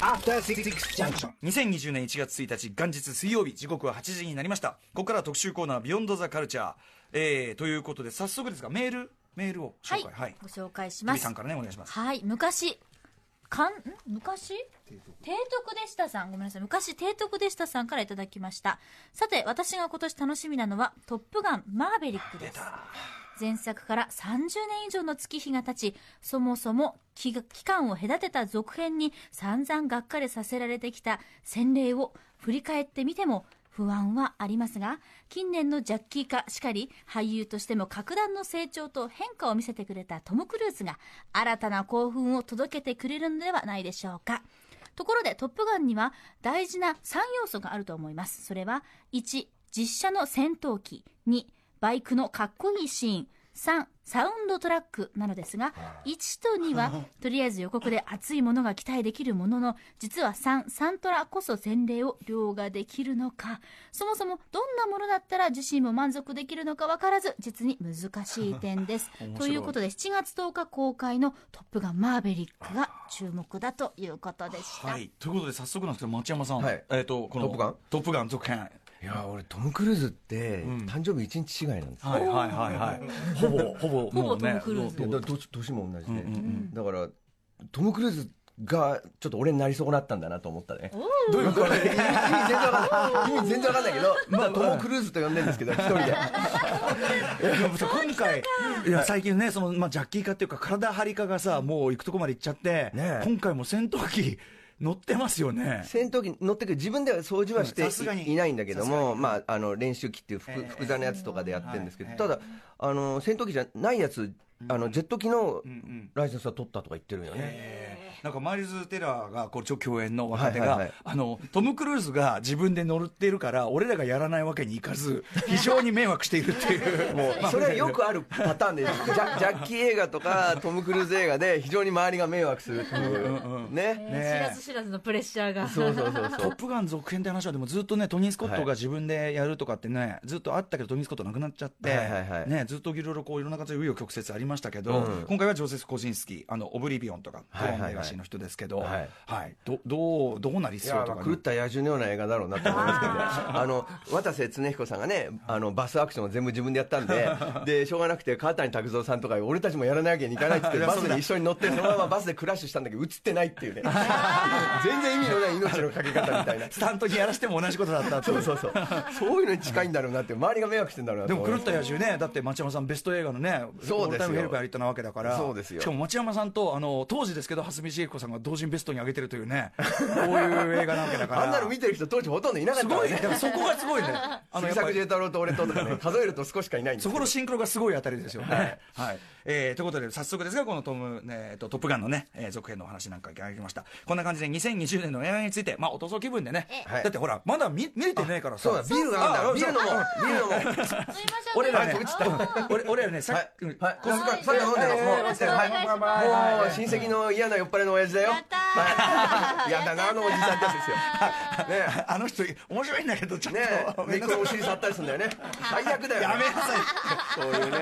After Six Junction. 2020年1月1日元日水曜日時刻は8時になりました。ここからは特集コーナー「ビヨンドザカルチャーえー、ということで早速ですがメールメールをはい紹介。はい、ご紹介します。リさんからねお願いします。はい昔かんん？昔？提督でしたさん。ごめんなさい。昔提督でしたさんからいただきました。さて私が今年楽しみなのは「トップガンマーヴェリック」です前作から30年以上の月日が経ちそもそも期間を隔てた続編に散々がっかりさせられてきた洗礼を振り返ってみても不安はありますが近年のジャッキー化しかり俳優としても格段の成長と変化を見せてくれたトム・クルーズが新たな興奮を届けてくれるのではないでしょうか。ところで「トップガン」には大事な3要素があると思います。それは1実写の戦闘機。2バイクのかっこいいシーン。3サウンドトラックなのですが1と2は とりあえず予告で熱いものが期待できるものの実は3サントラこそ洗礼を凌駕できるのか。そもそもどんなものだったら自身も満足できるのか分からず実に難しい点です。ということで7月10日公開の「トップガンマーヴェリック」が注目だということでした、はい。ということで早速なんですけど町山さん、はい。えっ、とこのトップガン？トップガン続編いや俺トム・クルーズって誕生日一日違いなんですよ、はいはいはいはい。ほぼほぼほぼもうね。トムクルーズ。いやだ年年も同じで、だからトム・クルーズがちょっと俺になり損なったんだなと思ったね。どういうこと 意味全然わかんない。意味全然わかんないけど、まあ、トム・クルーズと呼んでるんですけど一人で。いや今回いや最近ねその、まあ、ジャッキー化っていうか体張り化がさもう行くとこまで行っちゃって、今回も戦闘機乗ってますよね。戦闘機乗ってくる自分では掃除はしていいないんだけども、まあ、あの練習機っていう複複座のやつとかでやってるんですけど、ただあの戦闘機じゃないやつあのジェット機のライセンスは取ったとか言ってるよね、なんかマイルズ・テラーがこう共演の若手が、はいはいはい。あのトム・クルーズが自分で乗っているから俺らがやらないわけにいかず 非常に迷惑しているっていう。もうそれはよくあるパターンでジャ ジャッキー映画とかトム・クルーズ映画で非常に周りが迷惑するっていう。ね。知らず知らずのプレッシャーが。そうそうそうトップガン続編って話はでもずっとねトニー・スコットが自分でやるとかってね、ずっとあったけどトニー・スコット亡くなっちゃって、はいはいはい。ね、ずっといろいろこういろんな形で紆余曲折ありましたけど、うん。今回はジョセフ・コジンスキーあのオブリビオンとかトはいはいはい。ロンレガシーの人ですけど、はい。はい。どどうどうなりいそうとか、やまあ狂った野獣のような映画だろうなと思いますけどね あの渡瀬恒彦さんがねあのバスアクションを全部自分でやったんで でしょうがなくて川谷拓三さんとか俺たちもやらなきゃいけないって言って バスに一緒に乗ってそのままバスでクラッシュしたんだけど映ってないっていうね。全然意味のない命のかけ方みたいな。スタントにやらしても同じことだったってそうそうそう。そういうのに近いんだろうなって周りが迷惑してんだろうなでも狂った野獣ね、だって町山さん、ベスト映画のね、そうですヘルプやりなわけだから、そうですよ。しかも町山さんと、あの当時ですけど、蓮見茂彦さんが同時にベストに上げてるというね、こういう映画なわけだから、あんなの見てる人当時ほとんどいなかっすごい、たからね。でもそこがすごいね、あのやっぱり。杉作慈太郎と俺ととかね数えると少しかいないんですけどそこのシンクロがすごいあたりですよね。はい。えーということで、早速ですが、このトム、えーとトップガンのね、えー続編のお話なんかいただきました。こんな感じで、2020年の映画について、まあ、おとそ気分でね、はい。だってほら、まだ見見れてねえからさ、そうだビールがあるんだビール飲もう。ビール飲も俺らね俺俺らね、さはいっき、うんはい、このさっき飲んでます。もう、よもう親戚の嫌な酔っ払いの親父だよ。やったーはいやだなあのおじさんたちですよ。ねあの人、面白いんだけど、ちょっと、ねごめんなさい猫のお尻触ったりするんだよね。最悪だよ、やめなさい。そういうね、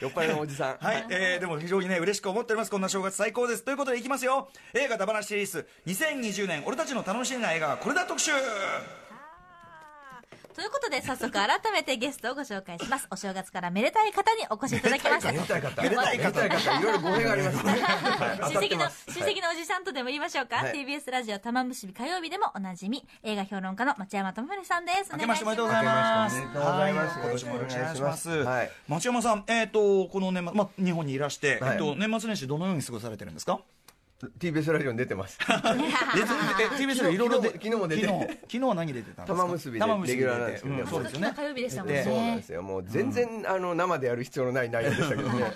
酔っ払いのおじさん。はい、でも非常にね、嬉しく思っております。こんな正月最高です。ということでいきますよ。映画ダバナシリーズ、2020年、俺たちの楽しみな映画はこれだ特集ということで早速改めてゲストをご紹介します。お正月からめでたい方にお越しいただきました。めでたい方。めでたい方いろいろ語弊がありますね。親戚の親戚のおじさんとでも言いましょうか、はい。TBS ラジオ玉結び火曜日でもおなじみ映画評論家の町山智則さんです。明けましておめでとうございます。明けましておめでとうございます。は今年もよろしくお願いします。はい。町山さん、えっ、と、この年末、まあ、日本にいらして、はい。えっと、年末年始どのように過ごされてるんですか？TBS ラジオに出てます。TBS でいろいろ、昨日も出て昨日、昨日何出てたんですか玉結びで結びレギュラーなんですけどそうですよね。火曜日でしたもんねそうなんですよ。もう全然、あの生でやる必要のない内容でしたけどね。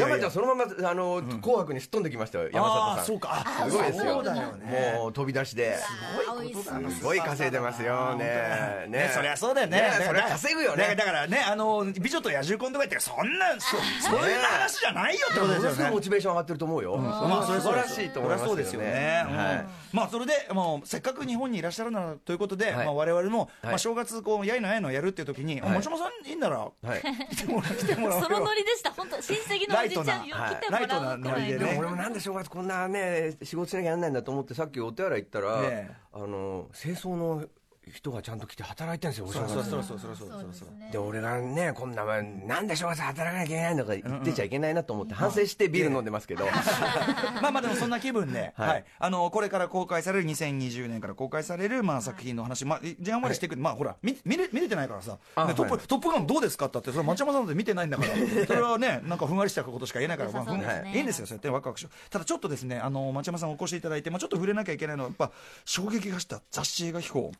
山ちゃんそのままあの紅白にすっ飛んできましたよ。山里さん。そうか。すごいですよ。うよね。もう飛び出しで。すごい稼いでますよね。ね、そりゃそうだよね。そりゃ稼ぐよね。だからね、あの、美女と野獣婚とか言って、そんな、そ、んな話じゃないよってことですよね。モ。チベーション上がってると思うよ。まあそれ素晴らしい。しいと思いますよね。そりゃそうですよね、うん。はいまあそれでもうせっかく日本にいらっしゃるならということで、はい。まあ、我々も、はい。まあ、正月こうやいのやいのやるっていう時に、はい。あ松本さんいいんならはい。来てもら来てもらおうよ。そのノリでした本当親戚のおじちゃんよライ来てもらおうライトなノリいのでねでも俺もなんで正月こんなね仕事しなきゃやんないんだと思ってさっきお手洗い行ったら、ねえ。あの清掃の人がちゃんと来て働いてるんですよ、お正月。そうそうそうそうそうそう。そう、で、俺がね、こんなもん、なんで正月働かなきゃいけないのか言ってちゃいけないなと思って、反省してビール飲んでますけど。まあまあでもそんな気分で、はい、はい、あの、これから公開される、2020年から公開される、まあ作品の話、まあ、じゃんわりしていく、はい、まあほら、見見れ見れてないからさ、トップ、トップガンどうですかってって、それ町山さんで見てないんだから、それはね、なんかふんわりしたことしか言えないから、まあ、ん、ね、いいんですよ、そうやってワクワクしよう。ただちょっとですね、あの、町山さんお越しいただいて、まあちょっと触れなきゃいけないのは、やっぱ、衝撃がした。雑誌映画飛行。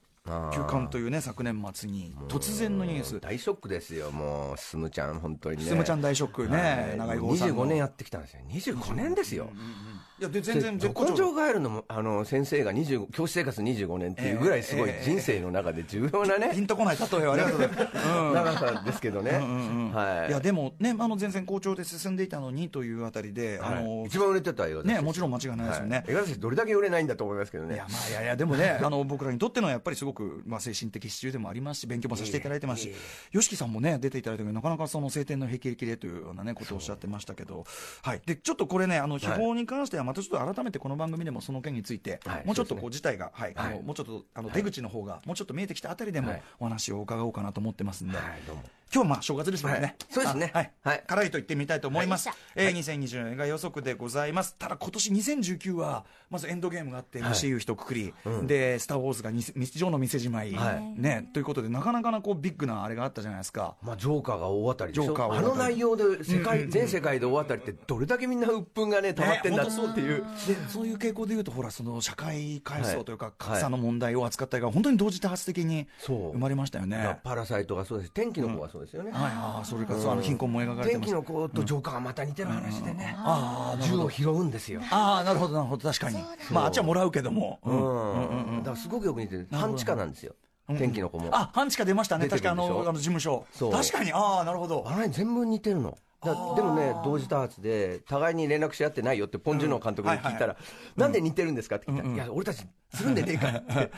休刊というね昨年末に。突然のニュース。大ショックですよもうスムちゃん本当にね。スムちゃん大ショックね、はい。長井豪さんの。25年やってきたんですよ。25年ですよ、いやで全然絶で根性ガエルのあの先生が20教師生活25年っていうぐらいすごいええ人生の中で重要なね、ピンとこない例えをありがとうございます、うん長さですけどね、はい。いやでもねあの全然好調で進んでいたのにというあたりで、はい。あの一番売れてた映画です。ねもちろん間違いないですよね、はい。映画ですどれだけ売れないんだと思いますけどね。いやまあいやいやでもねあの僕らにとってのやっぱりすごく、まあ、精神的支柱でもありますし勉強もさせていただいてますし。YOSHIKI さんもね出ていただいたけどなかなかその晴天の霹靂でというようなねことをおっしゃってましたけど。はい。でちょっとこれねあの秘宝に関してはまたちょっと改めてこの番組でもその件について、はいもうちょっとこう事態が、はいあのはいもうちょっとあの出口の方がもうちょっと見えてきたあたりでもはい。お話を伺おうかなと思ってますんで、はいどうも今日まあ正月ですもんね、はい。そうですね。あはい、はい。辛いと言ってみたいと思います、はい。えー2020年映画予測でございます。ただ今年2019はまずエンドゲームがあってはい MCU 一括り、うん。で「スター・ウォーズ」がに日常の店じまい、はい。ね。ということでなかなかなこうビッグなあれがあったじゃないですか。まあ、ジョーカーが大当たりでしょ。ジョーカー大あの内容で世界、全世界で大当たりってどれだけみんな鬱憤がね溜まってんだっていう、でそういう傾向でいうとほらその社会階層というかはい。格差の問題を扱った映画が本当に同時多発的に生まれましたよね、まあパラサイトがそうです。天気の子がそうですよね、はい。あーそれからそうあの貧困も描かれてます。天気の子とジョーカーがまた似てる話でね、ああ銃を拾うんですよ、ああなるほどなるほど。確かに。まああっちはもらうけども、ううん。んだからすごくよく似てる。半地下なんですよ、天気の子も、あ半地下出ましたね。確かあ出てくるでしょ。のあの事務所。そう。確かに。ああなるほど。あれ全部似てるの。だでもね同時多発で互いに連絡し合ってないよってポン・ジュノ監督に聞いたら、なんで似てるんですかって聞いたら、いや俺たちつるんでねえかって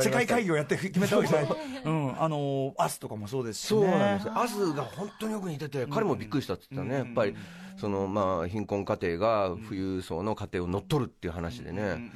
世界会議をやって決めたわけじゃない、う。ん、あのアスとかもそうですし、ね、そうなんですよ、アスが本当によく似てて、彼もびっくりしたって言ってたね、やっぱり、そのまあ、貧困家庭が富裕層の家庭を乗っ取るっていう話でね、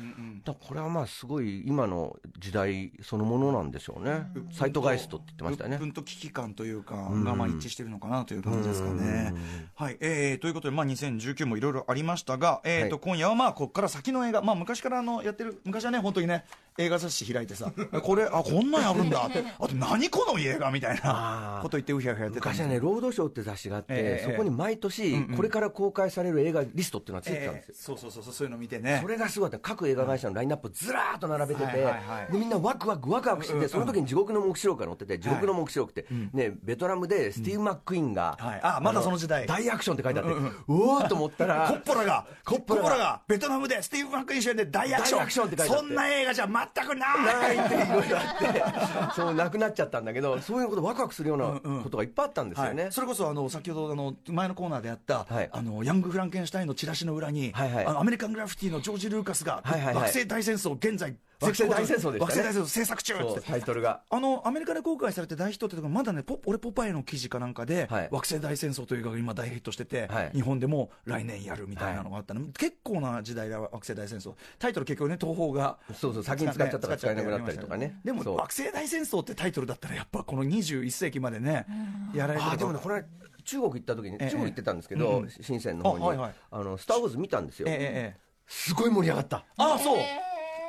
だこれはまあ、すごい今の時代そのものなんでしょうね、サイトガイストって言ってましたよね。鬱。憤と危機感というか、がまあ一致してるのかなという感じですかね。はい、えー、ということで、まあ、2019もいろいろありましたが、えーとはい今夜はまあここから先の映画、まあ、昔からあのやってる昔はね本当にね映画雑誌開いてさ これあこんなんやるんだ。っ てあと何この映画みたいなこと言ってうひゃうひゃやってた昔はね、ロードショーって雑誌があって、ええそこに毎年、これから公開される映画リストっていうのがついてたんですよ。えーそうそうそうそうそういうの見てね。それがすごかった各映画会社のラインナップずらーっと並べてて、みんなワクワクワクワクしてて、その時に地獄の黙示録が載ってて地獄の黙示録って、ね、ベトナムでスティーブ・マック・イーンが、はい。あまだその時代。大アクションって書いてあって、うおーと思ったら コッポラがコッポコッポラがラが。ベトナムでスティーブ・マックイーン主演で大アクション。大アクションって書いてあって。そんな映画じゃ全くない。っていろいろあってそうなくなっちゃったんだけどそういうことワクワクするようなことがいっぱいあったんですよね、はい、それこそあの先ほどあの前のコーナーでやった、はい。あのヤング・フランケンシュタインのチラシの裏に、はいはい。あのアメリカン・グラフィティのジョージ・ルーカスが、はいはいはい。惑星大戦争現在惑星大戦争でしたね。惑星大戦争制作中って。タイトルが。あのアメリカで公開されて大ヒットってとこまだねポ俺ポパイの記事かなんかで、はい。惑星大戦争という映画が今大ヒットしてて、はい。日本でも来年やるみたいなのがあったの、結構な時代だ惑星大戦争。タイトル結局ね東宝がそうそう先に使っちゃったから使えなくなったりとかね。でも惑星大戦争ってタイトルだったらやっぱこの21世紀までね、やられてるあでもねこれ中国行った時にええ。中国行ってたんですけどうん深センの方にあはいはい。あのスター・ウォーズ見たんですよ。ええええ。すごい盛り上がった。ああそう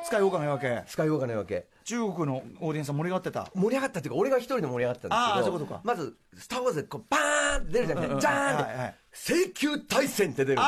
スカイウォーカーのわけ。使いようがないわけ。中国のオーディエンスは盛り上がってた。盛り上がったっていうか俺が一人で盛り上がってたんですけどあーそういうことか。まず「スター・ウォーズ」でこうバーンって出るじゃなうんうんいジャーンってはい。はい「請求対戦」って出るあ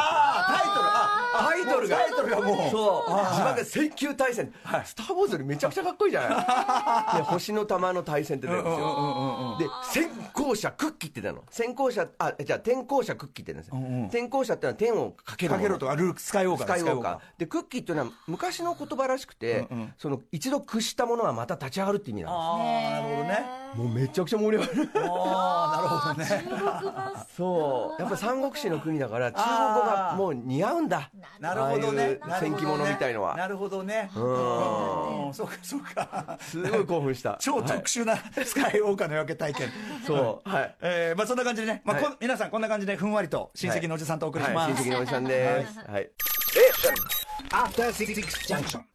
あタイトル。あタイトルが。タイトルがもう。そう。はい自分が請求対戦、スター・ウォーズよりめちゃくちゃかっこいいじゃない。で星の玉の対戦って出るんですよ。で先行者クッキーって出るの。先行者あじゃあ転校者クッキーって出るんですよ、うんうん。転校者ってのは天をかけるかけろとかルークスカイウォーカースカイウォーカー。ーでクッキーっていうのは昔の言葉らしくて、うんうん。その一度屈したものはまた立ち上がるって意味なんああなるほどね。ですもうめちゃくちゃ盛り上がる。ああなるほどね。そう。やっぱ三国志の国だから中国語がもう似合うんだ。なるほどね。戦記物みたいのは。なるほどね。ん。うんそうか、そうか。すごい興奮した。超特殊なスカイウォーカーの夜明け体験。そう。はい。えーまあそんな感じでね、まあこんはい皆さんこんな感じでふんわりと親戚のおじさんとお送りします。はい。親戚のおじさんです。はい、Junction.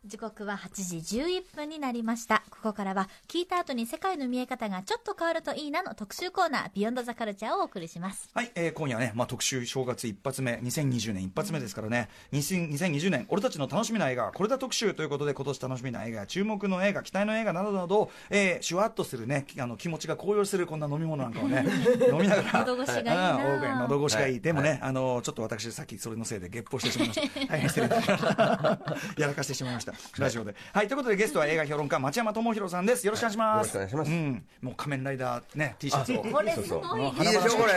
時刻は8時11分になりました。ここからは、聞いた後に世界の見え方がちょっと変わるといいなの特集コーナー、ビヨンドザカルチャーをお送りします。はい、えー今夜ね、まあ、特集正月一発目、2020年一発目ですからね、2000 2020年、俺たちの楽しみな映画、これだ特集ということで、今年楽しみな映画、注目の映画、期待の映画などなどを、えー、シュワッとするね、あの気持ちが高揚するこんな飲み物なんかをね、飲みながら、喉越しがいい喉越しがいい。はいでもね、あの、ちょっと私、さっきそれのせいでゲップをしてしまいました。大変失礼いたしました。やらかしてしまいました。ラジオで。はい、ということでゲストは映画評論家、町山智博さんです。よろしくお願いします。よろしくお願いします。うん、もう仮面ライダーね、T シャツを。これすそうごい。いいでしょこれ。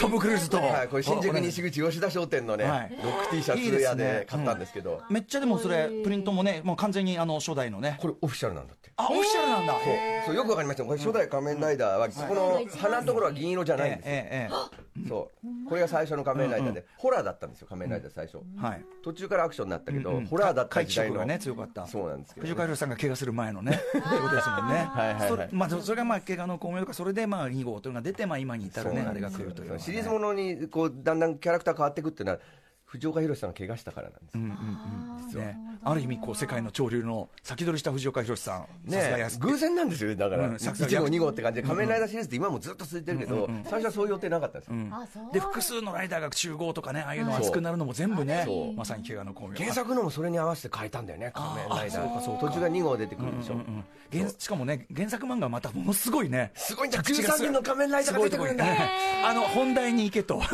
トム・クルーズと、はい、これ新宿西口吉田商店のね、はい。ロック T シャツ屋で買ったんですけど。めっちゃでもそれプリントもねもう完全にあの初代のね。これオフィシャルなんだって。あオフィシャルなんだ。そうそうよくわかりました。これ初代仮面ライダーはこの鼻のところは銀色じゃないんですよ、ええええそう。これが最初の仮面ライダーで、ホラーだったんですよ仮面ライダー最初、えはい。途中からアクションになったけど、うんうん。ホラーだった時代のね強かった。そうなんですけど、藤岡弘さんが怪我する前のねということですもんね。はいはいはいそれまあそれがまあ怪我の巧妙とかそれでまあ2号というのが出てまあ今に至るねあれが来るというね。シリーズものにこうだんだんキャラクター変わっていくっていうのは藤岡弘さんが怪我したからなんですよ、うんうんうん。ね。ある意味こう世界の潮流の先取りした藤岡弘さんね安偶然なんですよだから、うんさすが1号2号って感じで仮面ライダーシリーズって今もずっと続いてるけど、最初はそういう予定なかったんですよ、うん。あ、そう。で複数のライダーが集合とかねああいうの熱くなるのも全部ねそう。まさに怪我の巧妙原作のもそれに合わせて変えたんだよね仮面ライダあそうか。そうかー途中が2号出てくるでしょ、うんうん原しかもね原作漫画はまたものすごいね。すごいんだ着地が13人の仮面ライダーが出てくるんだ。ねあの本題に行けと。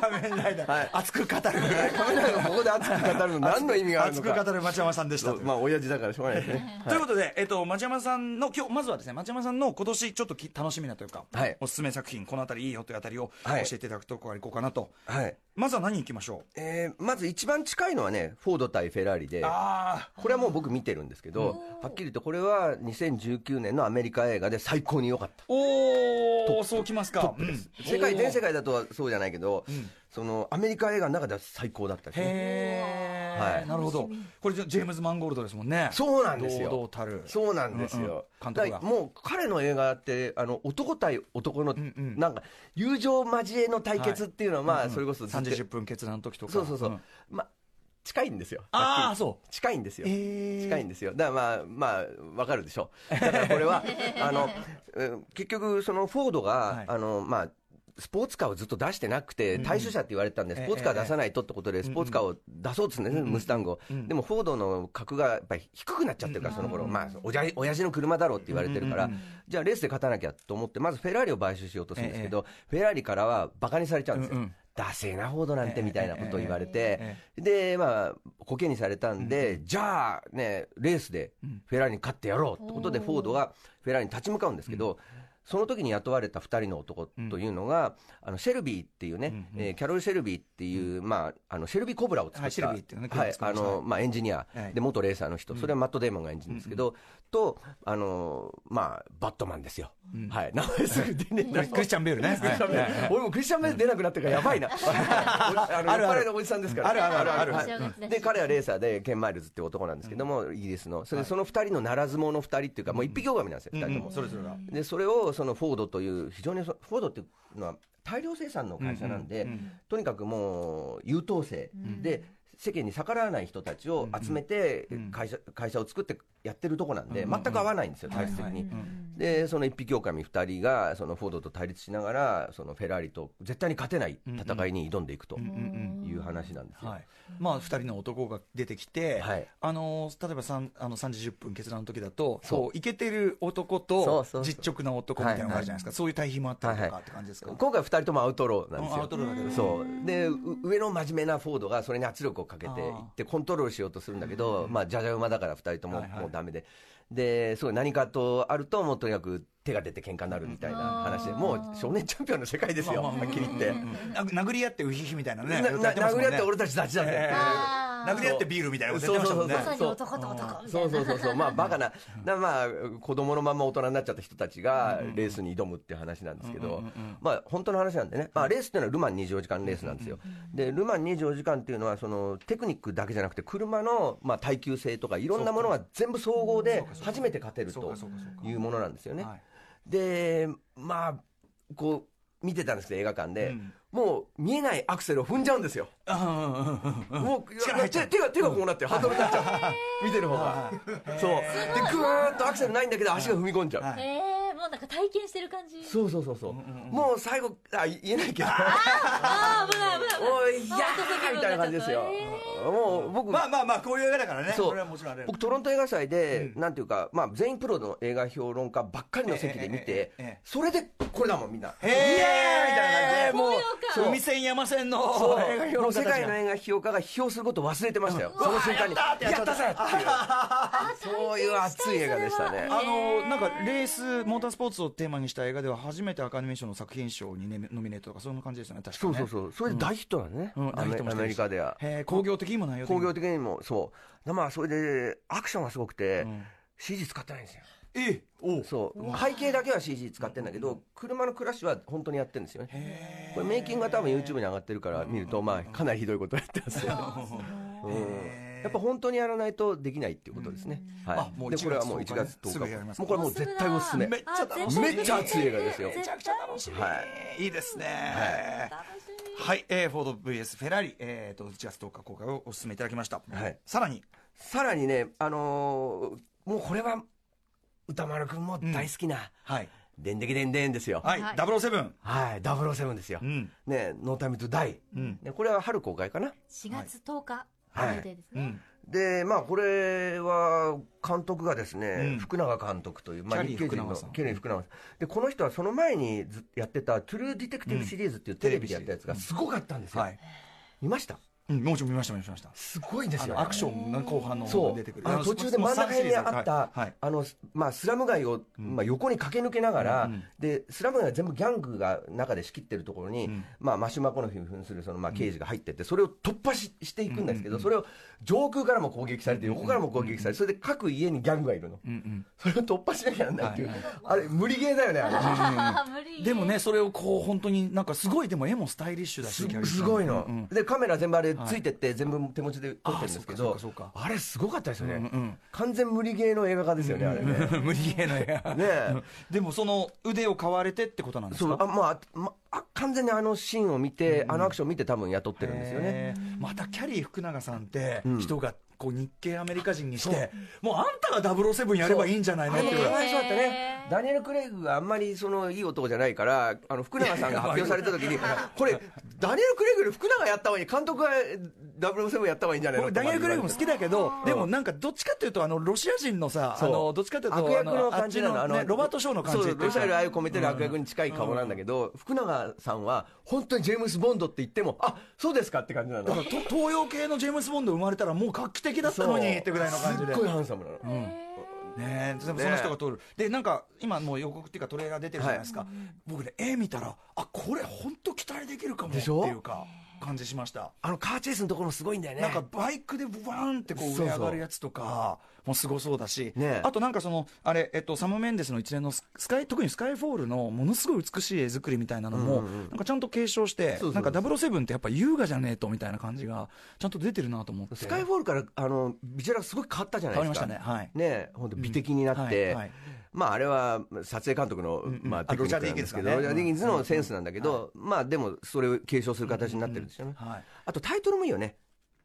仮面ライダはい。ー熱く語る。仮面ラがここで熱く語るの何の意味があるの熱くか語る町山さんでした。というそうまあ親父だからしょうがないですね。ということで、えっと、町山さんの今日まずはですね町山さんの今年ちょっとき楽しみなというか、はい。おすすめ作品この辺りいいよというあたりを教はい。えていただくとこからいこうかなと、はい。まずは何いきましょう？えーまず一番近いのはねフォード対フェラーリであこれはもう僕見てるんですけどはっきり言ってこれは2019年のアメリカ映画で最高に良かった。おおそうきますか、うん。世界全世界界だとはそうじゃないけど、そのアメリカ映画の中では最高だったですね。はい。なるほど。これジェームズ・マンゴールドですもんね。そうなんですよ。そうなんですよ、うんうん。もう彼の映画ってあの男対男の、んうん。なんか友情交えの対決っていうのは、まあそれこそずっと。30分決断の時とか。そうそうそう、ん。まあ近いんですよ。ああそう。近いんですよ、近いんですよ。だからまあまあわかるでしょ。だからこれは あのうん結局そのフォードが、はい。あのまあスポーツカーをずっと出してなくて、大衆車って言われてたんで、スポーツカー出さないとってことで、スポーツカーを出そうとするんですね、ムスタングを。でも、フォードの格がやっぱり低くなっちゃってるから、その頃、まあ、おじゃ親父の車だろうって言われてるから、じゃあレースで勝たなきゃと思って、まずフェラーリを買収しようとするんですけど、フェラーリからはバカにされちゃうんですよ。ダセーなフォードなんてみたいなことを言われえて、で、まあ、コケにされたんで、じゃあね、レースでフェラーリに勝ってやろうってことで、フォードがフェラーリに立ち向かうんですけど、その時に雇われた2人の男というのが、あのシェルビーっていうね、えーキャロル・シェルビーっていう、まあ、あのシェルビー・コブラを作った、はいシェルビーっていうねはいあのまあ、エンジニア、はい。で元レーサーの人、それはマット・デーモンが演じるんですけど、とあの、まあ、バットマンですよ、はい、名前すぐ出ねえん。だクリスチャン・ベールね俺もクリスチャンベール出なくなってからやばいな。あのあるある。おじさんですから。あるあるある。で、彼はレーサーで、ケン・マイルズって男なんですけども、イギリスの。それで、その二人のならず者二人っていうか、もう一匹狼なんですよ、二人とも。それぞれが。で、それを、そのフォードという、非常にそ、フォードっていうのは、大量生産の会社なんで、とにかくもう、優等生で、世間に逆らわない人たちを集めて会社会社を作ってやってるとこなんで、全く合わないんですよ、体質的に。で、その一匹狼二人が、そのフォードと対立しながら、そのフェラーリと絶対に勝てない戦いに挑んでいくという話なんですよ。はい、まあ2人の男が出てきて、はい。あの例えば3あの3時10分決断の時だとそう。こうイケてる男と実直な男みたいなのがあるじゃないですか、そういう対比もあったりとかって感じですか、今回二人ともアウトローなんですよ。うんアウトローだけど。そう。で、う上の真面目なフォードがそれに圧力をかけていってコントロールしようとするんだけど、まあ、じゃじゃ馬だから二人ともはいはい。もうダメで。で、すごい何かとあると、もうとにかく手が出て喧嘩になるみたいな話で、もう少年チャンピオンの世界ですよ、はっきり言って。な殴り合ってウヒヒみたいなね。殴り合って俺たちたちだぜ殴り合ってビールみたいなことやってましたもんね。まさに男と男みたいな。そう。そうそうそうまあ バカななまあ子供のまま大人になっちゃった人たちがレースに挑むっていう話なんですけど。まあ本当の話なんでね、まあ、レースっていうのはルマン24時間レースなんですよ。でルマン24時間っていうのはそのテクニックだけじゃなくて車のまあ耐久性とかいろんなものが全部総合で初めて勝てるというものなんですよね。はい。でまあこう見てたんですけど映画館で、うん。もう見えないアクセルを踏んじゃうんですよ。もう力入っちゃう手手が手がこうなってハードル立っちゃう。見てる方が。そう。でぐーっとアクセルないんだけど足が踏み込んじゃう、はいえー、もうなんか体験してる感じ。そうそうそうそう、もう最後あ言えないけど。あー、危ない危ない危ない。おいいやーみたいな感じですよ、もう僕、まあまあまあこういう映画だからね。そう。これはもちろんあれ僕トロント映画祭で、なんていうか、まあ、全員プロの映画評論家ばっかりの席で見て、ええええええそれでこれだもんみんな。へえみたいな感じでもうそう海線山線の。そう。映画評もう世論家たちが。界の映画批評家が批評することを忘れてましたよ、その瞬間に。やったーってやっちゃった。やったぜっていう。そういう熱い映画でしたね。あのなんかレースモータースポーツをテーマにした映画では初めてアカデミー賞の作品賞に、ね、ノミネートとかそんな感じですよね確かね。そうそうそう。それで大ヒットなのね、うんアメア大ヒットもしてるし。メリカでは。工業的にも内容工業的にもそう。でまあそれでアクションがすごくて、ん。CG 使ってないんですよ。えおそう。背景だけは CG 使ってるんだけど車のクラッシュは本当にやってるんですよね。これメイキングが多分 YouTube に上がってるから見るとまあかなりひどいことやってますよ、うんやっぱ本当にやらないとできないっていうことですね、はい。あもう1でこれはもう1月月10日10日。すぐやりますもうこれもう絶対おすすめ。めっちゃ楽しみ。めっちゃ熱い映画ですよ。めちゃくちゃ楽しみ、、はい。いですね。はい、えー、フォード VS フェラーリ、えー、と1月10日公開をお勧めいただきました、はい。さらに。さらにねあのーもうこれは歌丸くんも大好きな。はい、「でん。でけでんでん」ですよ。はい。はい。007はい、007ですよ。うん。ね、ノータイムトゥダイ。うん。ね、これは春公開かな。4月10日、はい。ですね。うん。で、まあ、これは、監督がですね、うん。福永監督という、まあ、キャリー日系人の福永さん。ケリー福永さん。で、この人はその前にずやってた、 True Detective シリーズっていうテレビでやったやつがすごかったんですよ。はい、見ました？うん、もちろん見ました見ました。すごいんですよ、あのアクションの後半の方が出てくる。あの途中で真ん中辺にあった、はい。はいあのまあ、スラム街を、まあ、横に駆け抜けながら、うんうん。でスラム街は全部ギャングが中で仕切ってるところに、ん。まあ、マシュー・マコノヒー扮するその、まあ、刑事が入ってって、それを突破ししていくんですけど、それを上空からも攻撃されて、横からも攻撃されて、それで各家にギャングがいるの、うんうん。それを突破しなきゃならないっていう、はいあれ、無理ゲーだよね、あれ。でもねそれをこう本当になんかすごいでも絵もスタイリッシュだしすごいの、うんうん。でカメラ全部あれついてって、全部手持ちで撮ってるんですけあどあれすごかったですよね、完全無理ゲーの映画化ですよね、あれね。無理ゲーの映画。ねえ。でもその腕を買われてってことなんですか？そうあまあまあ完全にあのシーンを見て、あのアクションを見て多分雇ってるんですよね。またキャリー福永さんってうん。人がこう日系アメリカ人にしてもうあんたが007やればいいんじゃないのってかわい。そうだったへねーダニエル・クレイグがあんまりそのい。い。男じゃない。からあの福永さんが発表された時にこれダニエル・クレイグより福永やった方がい。い。監督が007やった方がい。い。んじゃない。の僕ダニエル・クレイグも好きだけど、んでもなんかどっちかってい。うとあのロシア人のさあのどっちかってい。うと悪役の感じなのロバート・ショーの感じロシアより愛をこ込めてる悪役に近い。顔なんだけど、福永さんは本当にジェームス・ボンドって言ってもあそうですかって感じなのだからと東洋系のジェームス・ボンド生まれたらもう画期的だったのにってぐらいの感じで。すっごいハンサムなの、ねえ。でもその人が通る、でなんか今もう予告っていうかトレーラー出てるじゃないですか、僕ね絵見たらあこれ本当期待できるかもってでしょ？いうか感じしました。あのカーチェイスのところもすごいんだよね。なんかバイクでバーンってこう上上がるやつとかもすごそうだし、ね。あとなんかそのあれ、えっと、サム・メンデスの一連のススカイ特にスカイフォールのものすごい美しい絵作りみたいなのも、うんうんなんかちゃんと継承してそうそう。なんか007ってやっぱ優雅じゃねえとみたいな感じがちゃんと出てるなと思って。スカイフォールからあのビジュアルがすごい変わったじゃないですか。変わりましたね。はい。ね本当美的になって、うんはいはいまああれは撮影監督の、まあ、あテクニックなんですけどロジャー・ディーキンスのセンスなんだけど、まあでもそれを継承する形になってるんですよね、はい。あとタイトルもいいよね。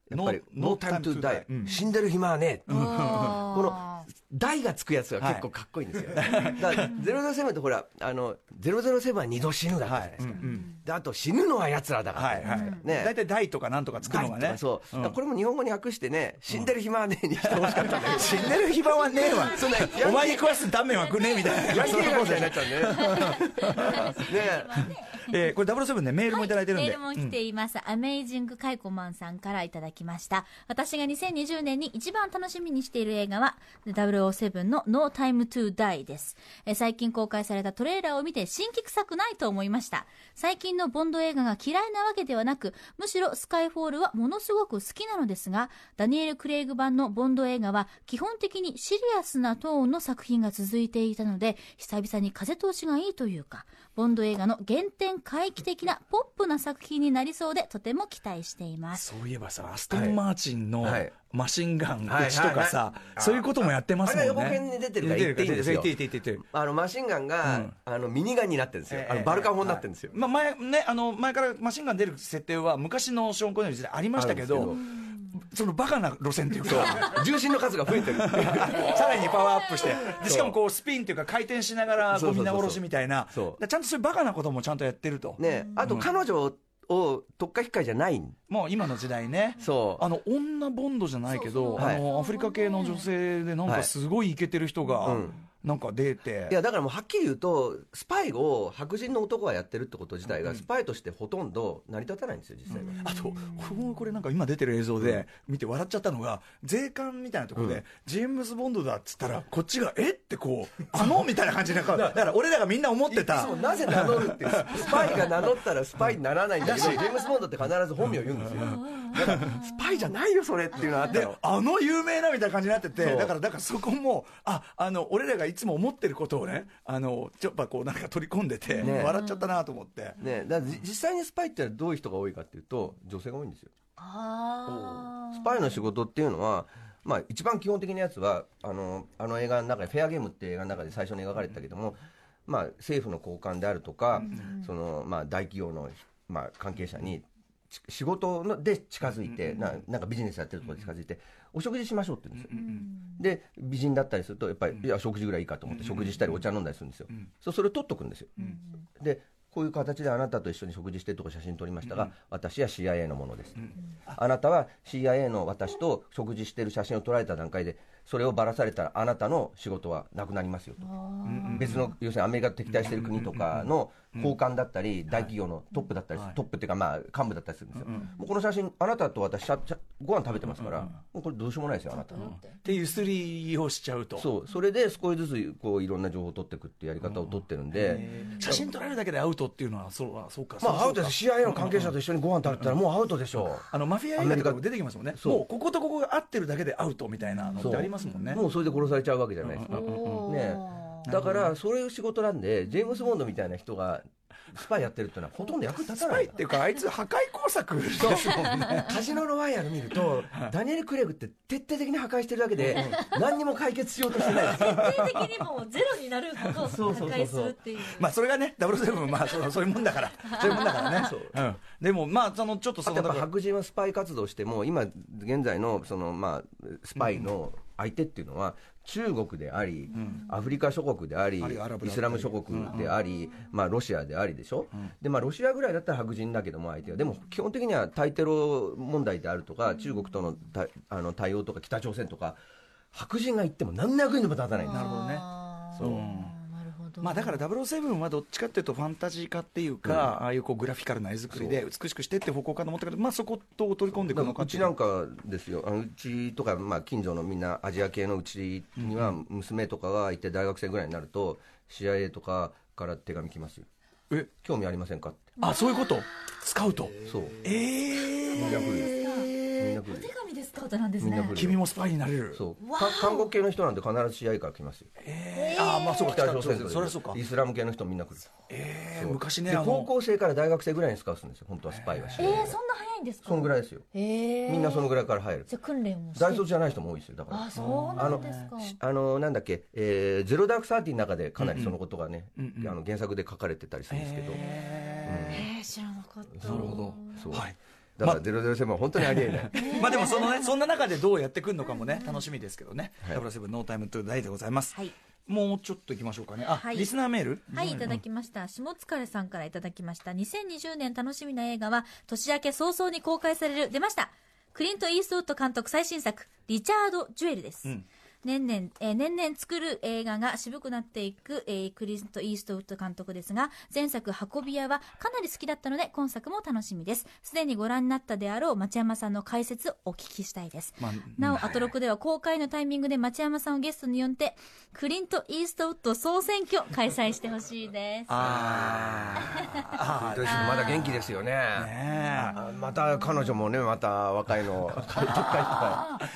やっぱり「No- No Time to No Time to Die Die」うん。死んでる暇はね。え」こ この「die」がつくやつが結構かっこいいんですよ、だから007ってほらあの007は二度死ぬだったじゃないですか、うんうん。であと死ぬのは奴らだから、はいはい、ね。大体「die」とか「なん」とかつくのがね。そう、んだからこれも日本語に訳してね、死んでる暇はねえにしてほしかったんだけど、死んでる暇はねえわ。そんなお前に食わす断面はくねえみたいな。ヤンキー映画みたいになっちゃうんでね。ね。えーこれ007ねメールもいただいてるんで、メールも来ています。アメイジングカイコマンさんからいただきました。私が2020年に一番楽しみにしている映画は、007 007の No Time to Die です。えー最近公開されたトレーラーを見て新規臭くないと思いました。最近のボンド映画が嫌いなわけではなく、むしろスカイフォールはものすごく好きなのですが、ダニエル・クレイグ版のボンド映画は基本的にシリアスなトーンの作品が続いていたので、久々に風通しがいいというか、ボンド映画の原点回帰的なポップな作品になりそうで、とても期待しています。そういえばさ、アストン・マーチンのはいマシンガンはい撃ちとかさ、そういうこともやってますもんね。あれは予告編に出てるから言っていいんですよ。あのマシンガンが、うん。あのミニガンになってるんですよ、あのバルカン砲になってるんですよ、まあ、前ねあの前からマシンガン出る設定は昔のショーン・コネル時代ありましたけどそのバカな路線っていうか。重心の数が増えてる。さらにパワーアップして。でしかもこうスピンっていうか回転しながらそうそうそうそうこう。皆殺しみたいな。ちゃんとそういうバカなこともちゃんとやってると、ね。あと彼女を特化引っかいじゃない。んもう今の時代ね。そう。あの女ボンドじゃないけどあのアフリカ系の女性でなんかすごいイケてる人がうんなんか出て、いやだからもうはっきり言うとスパイを白人の男がやってるってこと自体がスパイとしてほとんど成り立たないんですよ実際は、あと、これこれなんか今出てる映像で見て笑っちゃったのが、税関みたいなところで、ジェームズ・ボンドだっつったら、こっちが、え？ってこう、あの？みたいな感じで、だから俺らがみんな思ってた。なぜ名乗るっていうスパイが名乗ったらスパイにならないんだけどジェームズ・ボンドって必ず本名を言うんですよ。だからスパイじゃないよそれっていうのがあったでよあの有名なみたいな感じになっててだからだからそこもああの俺らがいつも思ってることをねあのちょっとこうなんか取り込んでて、ね。笑っちゃったなと思って、ね、だ実際にスパイってのはどういう人が多いかっていうと女性が多いんですよ。あスパイの仕事っていうのは、まあ、一番基本的なやつはあのあの映画の中で「フェアゲーム」っていう映画の中で最初に描かれてたけども、まあ、政府の高官であるとか、そのまあ、大企業の、まあ、関係者にち仕事ので近づいて、ななんかビジネスやってるところで近づいて、お食事しましょうって言うんですよ、で美人だったりするとやっぱり、いや食事ぐらいいいかと思って食事したりお茶飲んだりするんですよ、そうそれを取っとくんですよ、でこういう形であなたと一緒に食事してるとこ写真撮りましたが、私は CIA のものです、あなたは CIA の私と食事してる写真を撮られた段階でそれをばらされたらあなたの仕事はなくなりますよと。別の要するにアメリカと敵対している国とかの高官だったり大企業のトップだったりトップっていうかまあ幹部だったりするんですよ、もうこの写真あなたと私しゃしゃご飯食べてますから、もうこれどうしようもないですよあなた、でゆすりをしちゃうと。そう。それで少しずつこういろんな情報を取っていくっていうやり方を取ってるんで、写真撮られるだけでアウトっていうのはそうあそうか。まあアウトです。CIA の関係者と一緒にご飯食べたらもうアウトでしょあのマフィア映画とかも出てきますもんね。もうこことここが合ってるだけでアウトみたいなのってありますもんね。もうそれで殺されちゃうわけじゃないですか、ねだからそういう仕事なんでジェームズ・ボンドみたいな人がスパイやってるっていうのはほとんど役に立たないスパイっていうかあいつ破壊工作ですもんね。カジノロワイヤル見るとダニエル・クレイグって徹底的に破壊してるだけで何にも解決しようとしてない。徹底的にもうゼロになることをそうそうそうそう。破壊するっていう。まあそれがねダブルセブンまあそうそういうもんだから。そういうもんだからね。う。ん、でもまあそのちょっとそあとやっぱのだから白人はスパイ活動しても今現在のそのまあスパイの相手っていうのは中国であり、アフリカ諸国でありイスラム諸国であり、まあ、ロシアでありでしょ、でまあ、ロシアぐらいだったら白人だけども相手は。でも基本的には対テロ問題であるとか中国との対あの対応とか北朝鮮とか白人が行っても何の役にも立たない。なるほどね。そう。まあだから007はどっちかっていうとファンタジー化っていうか、ああいうこうグラフィカルな絵作りで美しくしてって方向かと思ったけどまあそこと取り込んでいくのかうちなんかですよあのうちとか、まあ、近所のみんなアジア系のうちには娘とかがいて大学生ぐらいになると CIA とかから手紙来ますよ。え？興味ありませんかって。あそういうこと？スカウト。そう。ええみんな来るみんな来おるカウトなんですね。みんな来。る。君もスパイになれる。そう。か韓国系の人なんて必ず CIA から来ますよ。ああまあそうか北朝鮮とかそりゃそうか。イスラム系の人みんな来るええ昔ね高校生から大学生ぐらいにスカウトするんですよ本当はスパイは。えー、そんな早いんですか？そんぐらいですよ。えー、みんなそのぐらいから入る。じゃあ訓練も。大卒じゃない人も多いですよだから。あ、そうなんですか。しあのなんだっけ、えーゼロダークサーティの中でかなりそのことがね、あの原作で書かれてたりするんですけど、えー、知らなかった。なるほど。はいだから007は本当にありえない。まあでもそのね、そんな中でどうやってくるのかもね、楽しみですけどね。007ノータイムトゥーダイでございます。はい。もうちょっと行きましょうかね。あ、はいリスナーメール？はい、いただきました。下疲れさんからいただきました。2020年楽しみな映画は、年明け早々に公開される、出ました。クリント・イーストウッド監督最新作、リチャード・ジュエルです。ん年々、えー年々作る映画が渋くなっていく、えークリスト・イーストウッド監督ですが、前作運び屋はかなり好きだったので、今作も楽しみです。すでにご覧になったであろう町山さんの解説をお聞きしたいです。まあなお、アトロクでは公開のタイミングで町山さんをゲストに呼んで、クリント・イーストウッド総選挙開催してほしいです。あどうしてもまだ元気ですよね。あねあまた彼女もねまた若いの。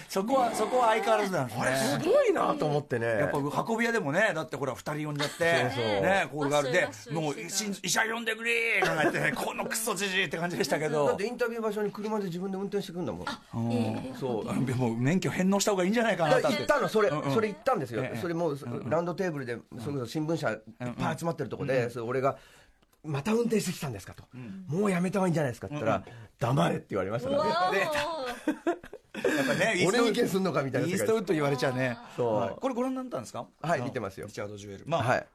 そこはそこは相変わらずなんですあれすねごいなと思ってね。やっぱ運び屋でもねだってほら二人呼んじゃってそうそう。ねこれがあるでワッショイもう医者呼んでくれーとか言ってね このクソじじいって感じでしたけだどってインタビュー場所に車で自分で運転してくんだもん。えーそう。でも免許返納した方がいいんじゃないかなだだって行ったのそれ、うんうん。それ行ったんですよ、ええそれもう、ラウンドテーブルでそれこそ新聞社いっぱい集まってるとこで、それ俺が「また運転してきたんですか?」と、もうやめた方がいいんじゃないですか?」って言ったら「黙れ」って言われましたからね。ー やっぱね俺に意見すんのかみたいなイーストウッド言われちゃうね。そう。はい。これご覧になったんですか？はい見てますよ。リチャード・ジュエル。まあ。はい。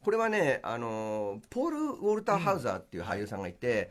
これはね、あのポール・ウォルター・ハウザーっていう俳優さんがいて、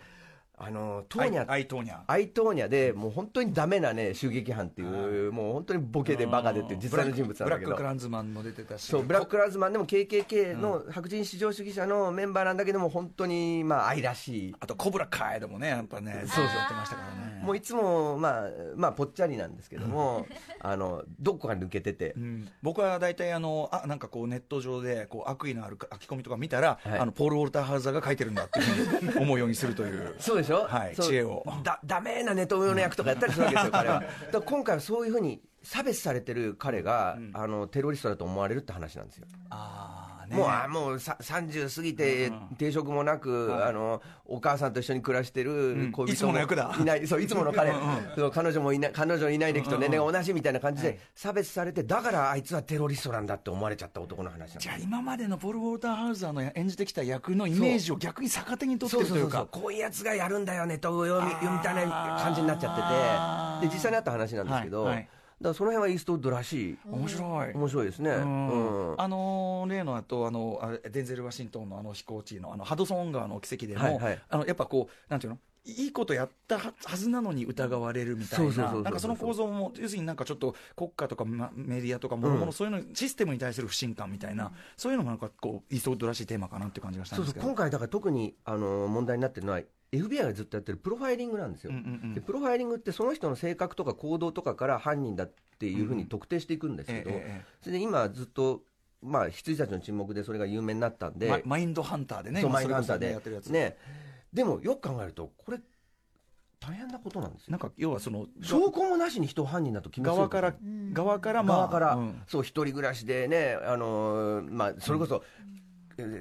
あのトーニャアイトーニャ。アイトーニャでもう本当にダメなね襲撃犯っていう、もう本当にボケでバカでっていう実際の人物なんだけど。ブラック・クランズマンも出てたしそうブラック・クランズマンでも KKK の白人至上主義者のメンバーなんだけども本当にまあ愛らしい。あとコブラカイでもねやっぱねそう。そうやってましたからね。もういつもまあまあぽっちゃりなんですけどもあのどこか抜けてて。うん。僕は大体あのあなんかこうネット上でこう悪意のある書き込みとか見たら、はい。あのポール・ウォルター・ハウザーが書いてるんだっていうふうに思うようにするという。そうでしょ、はい知恵を。だダメなネトウヨの役とかやったりするわけですよ彼は。だから 今回はそういうふうに差別されてる彼が、あのテロリストだと思われるって話なんですよ。ああね。もうあもうさ30過ぎて定職もなく、あのお母さんと一緒に暮らしてる恋人もいつもの役だ。いない。そういつもの彼。そう彼女もいない彼女いない歴と年齢が同じみたいな感じで差別されてだからあいつはテロリストなんだって思われちゃった男の話じゃあ今までのポール・ウォルター・ハウザーの演じてきた役のイメージを逆に逆手に取ってるというか。こういうやつがやるんだよねと読み読みたいな感じになっちゃってて。で実際にあった話なんですけど、はいはいらその辺はイーストウッドらしい。面白い。面白いですね、うん。うん。あのー例の後あのあれデンゼル・ワシントンのあの飛行地のあのハドソン川の奇跡でも、はいはい。あのやっぱこうなんていうの？いいことやったはずなのに疑われるみたいな。なんかその構造も要するになんかちょっと国家とかまメディアとかもろもろそういうの、システムに対する不信感みたいな、そういうのもなんかこうイーストウッドらしいテーマかなっていう感じがしたんですけど。そう今回だから特にあの問題になってるのは FBI がずっとやってるプロファイリングなんですよ、うんうんうん。でプロファイリングってその人の性格とか行動とかから犯人だっていうふうに特定していくんですけど、ええええそれで今ずっとまあ羊たちの沈黙でそれが有名になったんで、ママインドハンターでねそう今マインドハンターで。ねやってるやつ、ね。でもよく考えるとこれ大変なことなんですよ。なんか要はその証拠もなしに人を犯人だと決めつける側から側からまあ側から、うん。そう一人暮らしでね、あのーまあ、それこそ、えー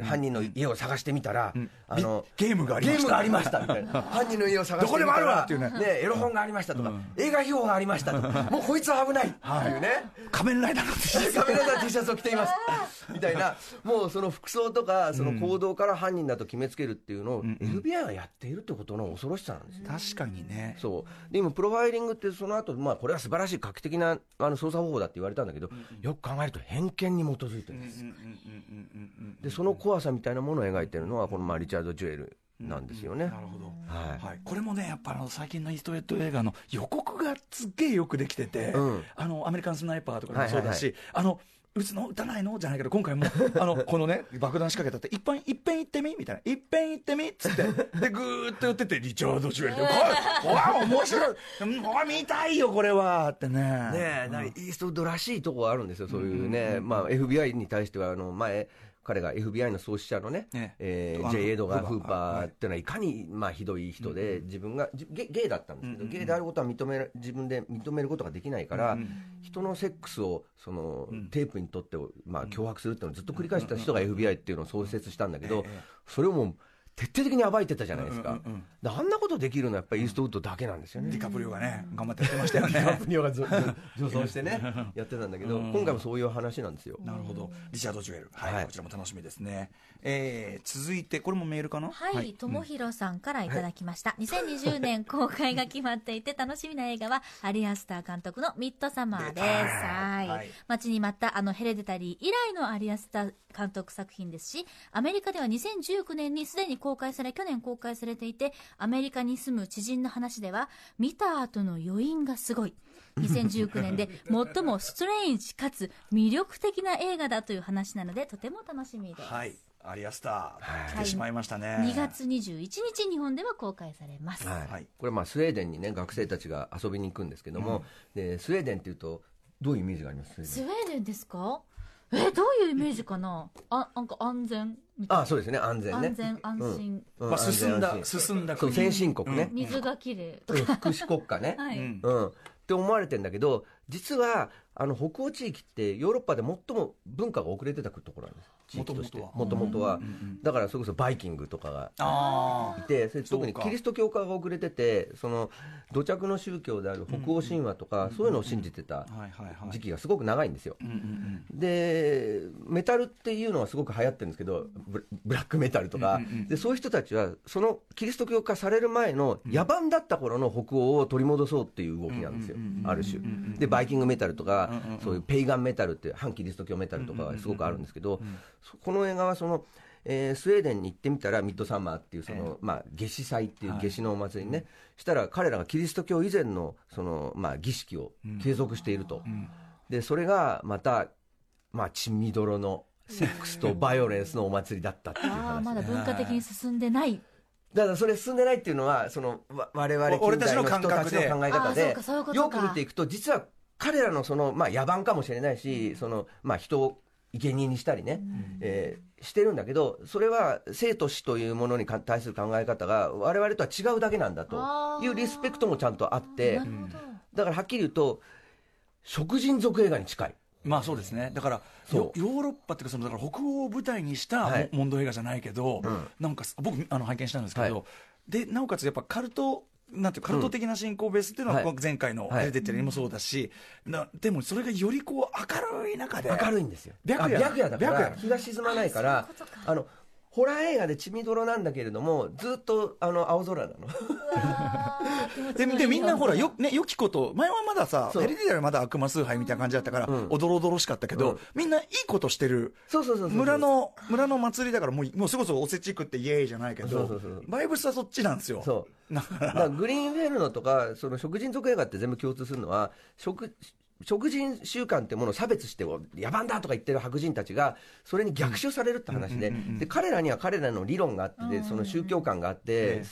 犯人の家を探してみたら、ん。あのゲームがありました。ゲームがありましたみたいな。犯人の家を探してみたらどこでもあるわっていうね。エロ本がありましたとか、映画秘宝がありましたとかもうこいつは危ない。ってい。うね、仮面ライダーの T シャツ。カメラダー T シャツを着ています。みたいな。もうその服装とかその行動から犯人だと決めつけるっていうのを FBI はやっているってことの恐ろしさなんですよ。確かにね。そう。で今プロファイリングってその後、まあこれは素晴らしい画期的なあの捜査方法だって言われたんだけど、よく考えると偏見に基づいてるんです、でその怖さみたいなものを描いてるのはこのまあリチャード・ジュエルなんですよね、なるほど。はい。はい、これもねやっぱあの最近のイーストウェット映画の予告がすっげえよくできてて、うん。あのアメリカンスナイパーとかもそうだし、はいあの撃つの撃たないの？じゃないけど今回も あのこのね爆弾仕掛けたっていっぺんいっぺん行ってみ？みたいな。いっぺん行ってみ？っつって。でぐーっと寄ってってリチャード・ジュエルで「これわ面白い。うんこれ見たいよこれは」ってね。ねえ、イーストウッドらしいとこがあるんですよ、そういうね、まあ、FBI に対しては、あの前、彼が FBI の創始者のね、ねえ。ーあの J. エドガー・フーパー。ってい。うのは、いかにまあひどい人で、自分が、じゲゲイだったんですけど、ゲイであることは認める自分で認めることができないから、人のセックスをその、テープにとって、まあ、脅迫するっていうのをずっと繰り返した人が FBI っていうのを創設したんだけど、それをもう、徹底的に暴いてたじゃないですか、であんなことできるのはやっぱりイーストウッドだけなんですよね。ディカプリオがね頑張ってやってましたよディカねプリオが女 女装してね、やってたんだけど、今回もそういう話なんですよ。なるほど。リチャード・ジュエル。はい、はい。こちらも楽しみですね。えー、続いてこれもメールかな？はい、ともひろさんからいただきました。2020年公開が決まっていて楽しみな映画は、アリアスター監督のミッドサマーです。はい、はい。待ちに待ったあのヘレデタリー以来のアリアスター監督作品ですし、アメリカでは2019年にすでに公開され、去年公開されていて、アメリカに住む知人の話では、見た後の余韻がすごい。2019年で最もストレンジかつ魅力的な映画だという話なので、とても楽しみです。はい。アリアスター来てしまいましたね、2月21日、日本では公開されます。はい。はい。これまあスウェーデンにね学生たちが遊びに行くんですけども、でスウェーデンっていうとどういうイメージがあります？スウェーデンですか？え、どういうイメージかな？あ、なんか安全？みたいな。あそうですね。安全ね。安全、安心。うん。まあ、進んだ進んだそう先進国ね、水がきれい。うん福祉国家ね、はい。うん。うん、って思われてんだけど実はあの北欧地域ってヨーロッパで最も文化が遅れてたところなんです地域として。もともとは、だからそれこそバイキングとかがあいてそれ特にキリスト教化が遅れててその土着の宗教である北欧神話とか、そういうのを信じてた時期がすごく長いんですよ、でメタルっていうのはすごく流行ってるんですけどブブラックメタルとか、でそういう人たちはそのキリスト教化される前の野蛮だった頃の北欧を取り戻そうっていう動きなんですよ、ある種、でバイキングメタルとか、そういうペイガンメタルって反キリスト教メタルとかがすごくあるんですけど、そこの映画はその、えースウェーデンに行ってみたらミッドサマーっていうその、まあ、夏至祭っていうはい。夏至のお祭りにね、したら彼らがキリスト教以前のその、まあ、儀式を継続していると、ん。でそれがまた、まあ、血みどろのセックスとバイオレンスのお祭りだったっていう話まだ文化的に進んでない。だからそれ進んでないっていうのはそのわ我々お俺たちの近代人たちの考え方でよく見ていくと実は彼らのその、まあ、野蛮かもしれないし、そのまあ、人を生贄にしたりね、えーしてるんだけどそれは生と死というものにか対する考え方が我々とは違うだけなんだというリスペクトもちゃんとあって。だからはっきり言うと食人族映画に近い。まあそうですね。だからヨヨーロッパっていうかそのだから北欧を舞台にしたモ,、はい。モンド映画じゃないけど、ん。なんか僕あの拝見したんですけど、はい。でなおかつやっぱカルトなんていうかカルト的な信仰ベースっていうのは、はい。前回のはい。ヘレデッテリもそうだし、なでもそれがよりこう明るい中で明るいんですよ。白夜あ白夜だか白夜ら日が沈まないからあそういうことか。あのホラー映画で血みどろなんだけれどもずっとあの青空なの。ででみんなほらよ、ね、良きこと前はまださヘレディテリはまだ悪魔崇拝みたいな感じだったから、うん。おどろおどろしかったけど、うん。みんないいことしてるそうそうそうそう村の村の祭りだからもうもうそれこそおせち食ってイエーイじゃないけどそうそうそう。バイブスはそっちなんですよ。そう。だから。だからグリーンフェルノとかその食人族映画って全部共通するのは食食人習慣ってものを差別して野蛮だとか言ってる白人たちがそれに逆襲されるって話で,、で彼らには彼らの理論があってでその宗教観があって、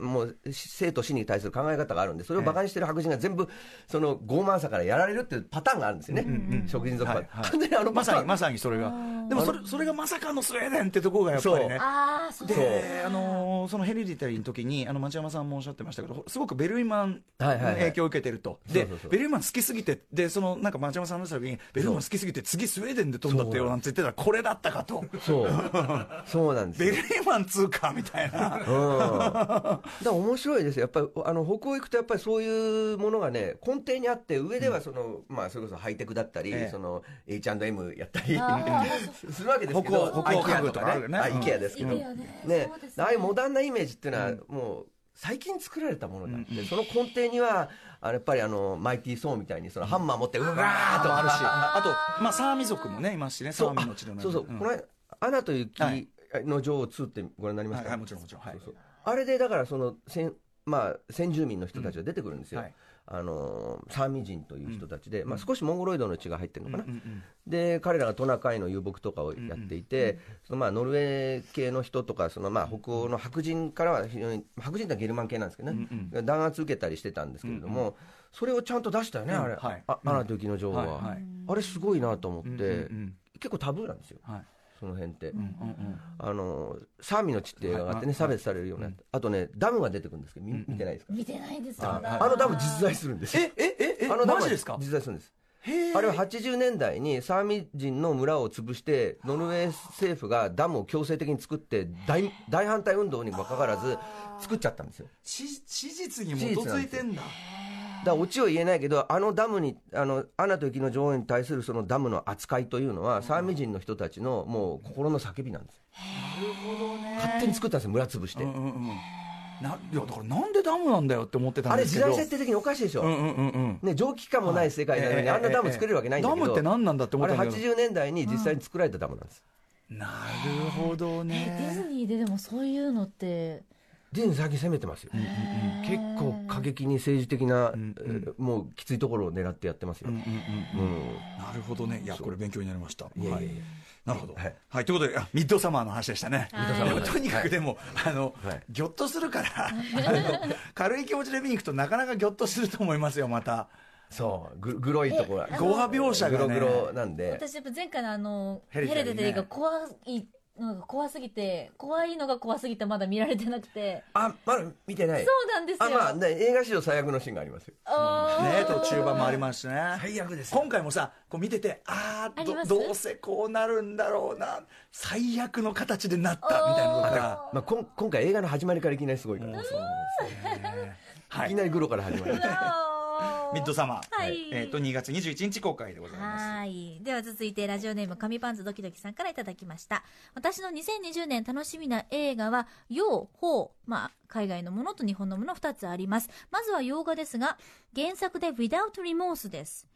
もう生と死に対する考え方があるんでそれを馬鹿にしてる白人が全部その傲慢さからやられるっていうパターンがあるんですよね、食人族は、完全にあのまさにまさに。それが。でもそれそれがまさかのスウェーデンってところがやっぱりね。ああ、そう。で、あのーそのヘレディタリーの時にあの町山さんもおっしゃってましたけどすごくベルイマンのはいはいはい。影響を受けてると、でベルイマン好きすぎてでそのなんか町山さんの時にベルイマン好きすぎて次スウェーデンで飛んだってよなんて言ってたらこれだったかとそう。そうなんですよ。ベルイマン通貨みたいな。うん、だから面白いですよ、やっぱりあの北欧行くと、やっぱりそういうものがね、根底にあって、上ではその、まあ、それこそハイテクだったり、ええ。その H&M やったりあするわけですけど、北欧北欧家具とかね。あうん。IKEA ですけど、ね。ああいうモダンなイメージっていうのは、もう最近作られたものなんで、その根底には、あのやっぱりあのマイティー・ソーみたいに、そのハンマー持って、うわーとあとあるし。あとまあサーミ族もねいますしねサーミの血のそうそう、ん。この間アナと雪はい。の女王2ってご覧になりました、はいはいもちろん。もちろんはいあれでだからその先,、まあ、先住民の人たちが出てくるんですよ、はいあのーサーミ人という人たちで、まあ、少しモンゴロイドの血が入ってるのかな、で彼らがトナカイの遊牧とかをやっていて、そのまあノルウェー系の人とかそのまあ北欧の白人からは非常に白人ってゲルマン系なんですけどね、弾圧受けたりしてたんですけれども、それをちゃんと出したよね、あれ、はい。あアナと雪の女王は、あれすごいなと思って、結構タブーなんですよ。はいその辺って。うんうんあのサーミの血って映画があってね、差別されるような、あとね、ダムが出てくるんですけど、み見てないですか、見てないです。よ。あのダム実在するんです。よ。ええええあのダムはマジですか？実在するんです。へあれは80年代にサーミ人の村を潰して、ノルウェー政府がダムを強制的に作って大、大反対運動にもかかわらず、作っちゃったんですよ。史史実に基づいてんだだオチを言えないけど、あのダムに、あのアナと雪の女王に対するそのダムの扱いというのは、サーミ人の人たちのもう心の叫びなんです。よ。勝手に作ったんですよ、村潰して。うんうんうん。ないやだからなんでダムなんだよって思ってたあれ、時んですけど。代設定的におかしいでしょ。うんうんうんうん。ね、蒸気機関もない世界なのに、はいあんなダム作れるわけないんだけど、ダムって何なんだって思あれったんだけど。80年代に実際に作られたダムなんです。なるほどえディズねニーででもそういうのってディズニー最近攻めてますよ、結構過激に政治的な、んえーもうきついところを狙ってやってますよ、うんうんうんうん。なるほどね。いやこれ勉強になりました。はいいやいやいや。なるほど。ははい。い。ということで、あミッドサマーの話でしたね。はい。でもとにかくでも、あの、はい。ぎょっとするから、あの軽い気持ちで見に行くとなかなかぎょっとすると思いますよ、また。そう。ググロいところ。え語話描写がね。グログロなんで。私やっぱ前回のあのヘレデタリーね。ヘレデタリーが怖いのが怖すぎて怖いのが怖すぎてまだ見られてなくて。あまだ見てない。そうなんですよ。あまあ、ね、映画史上最悪のシーンがありますよ。ね途中盤もありますしね。最悪です今回もさ、こう見てて、あーあど、どうせこうなるんだろうな、最悪の形でなった、みたいなのが。まあ、こん今回映画の始まりからいきなりすごいから、ね。はい。い。きなりグロから始まるミッドサマー。はいえっと、2月21日公開でございます。はい。では続いてラジオネーム紙パンツドキドキさんからいただきました。私の2020年楽しみな映画は、洋、邦、まあ、海外のものと日本のもの2つあります。まずは洋画ですが、原作で Without Remorse です。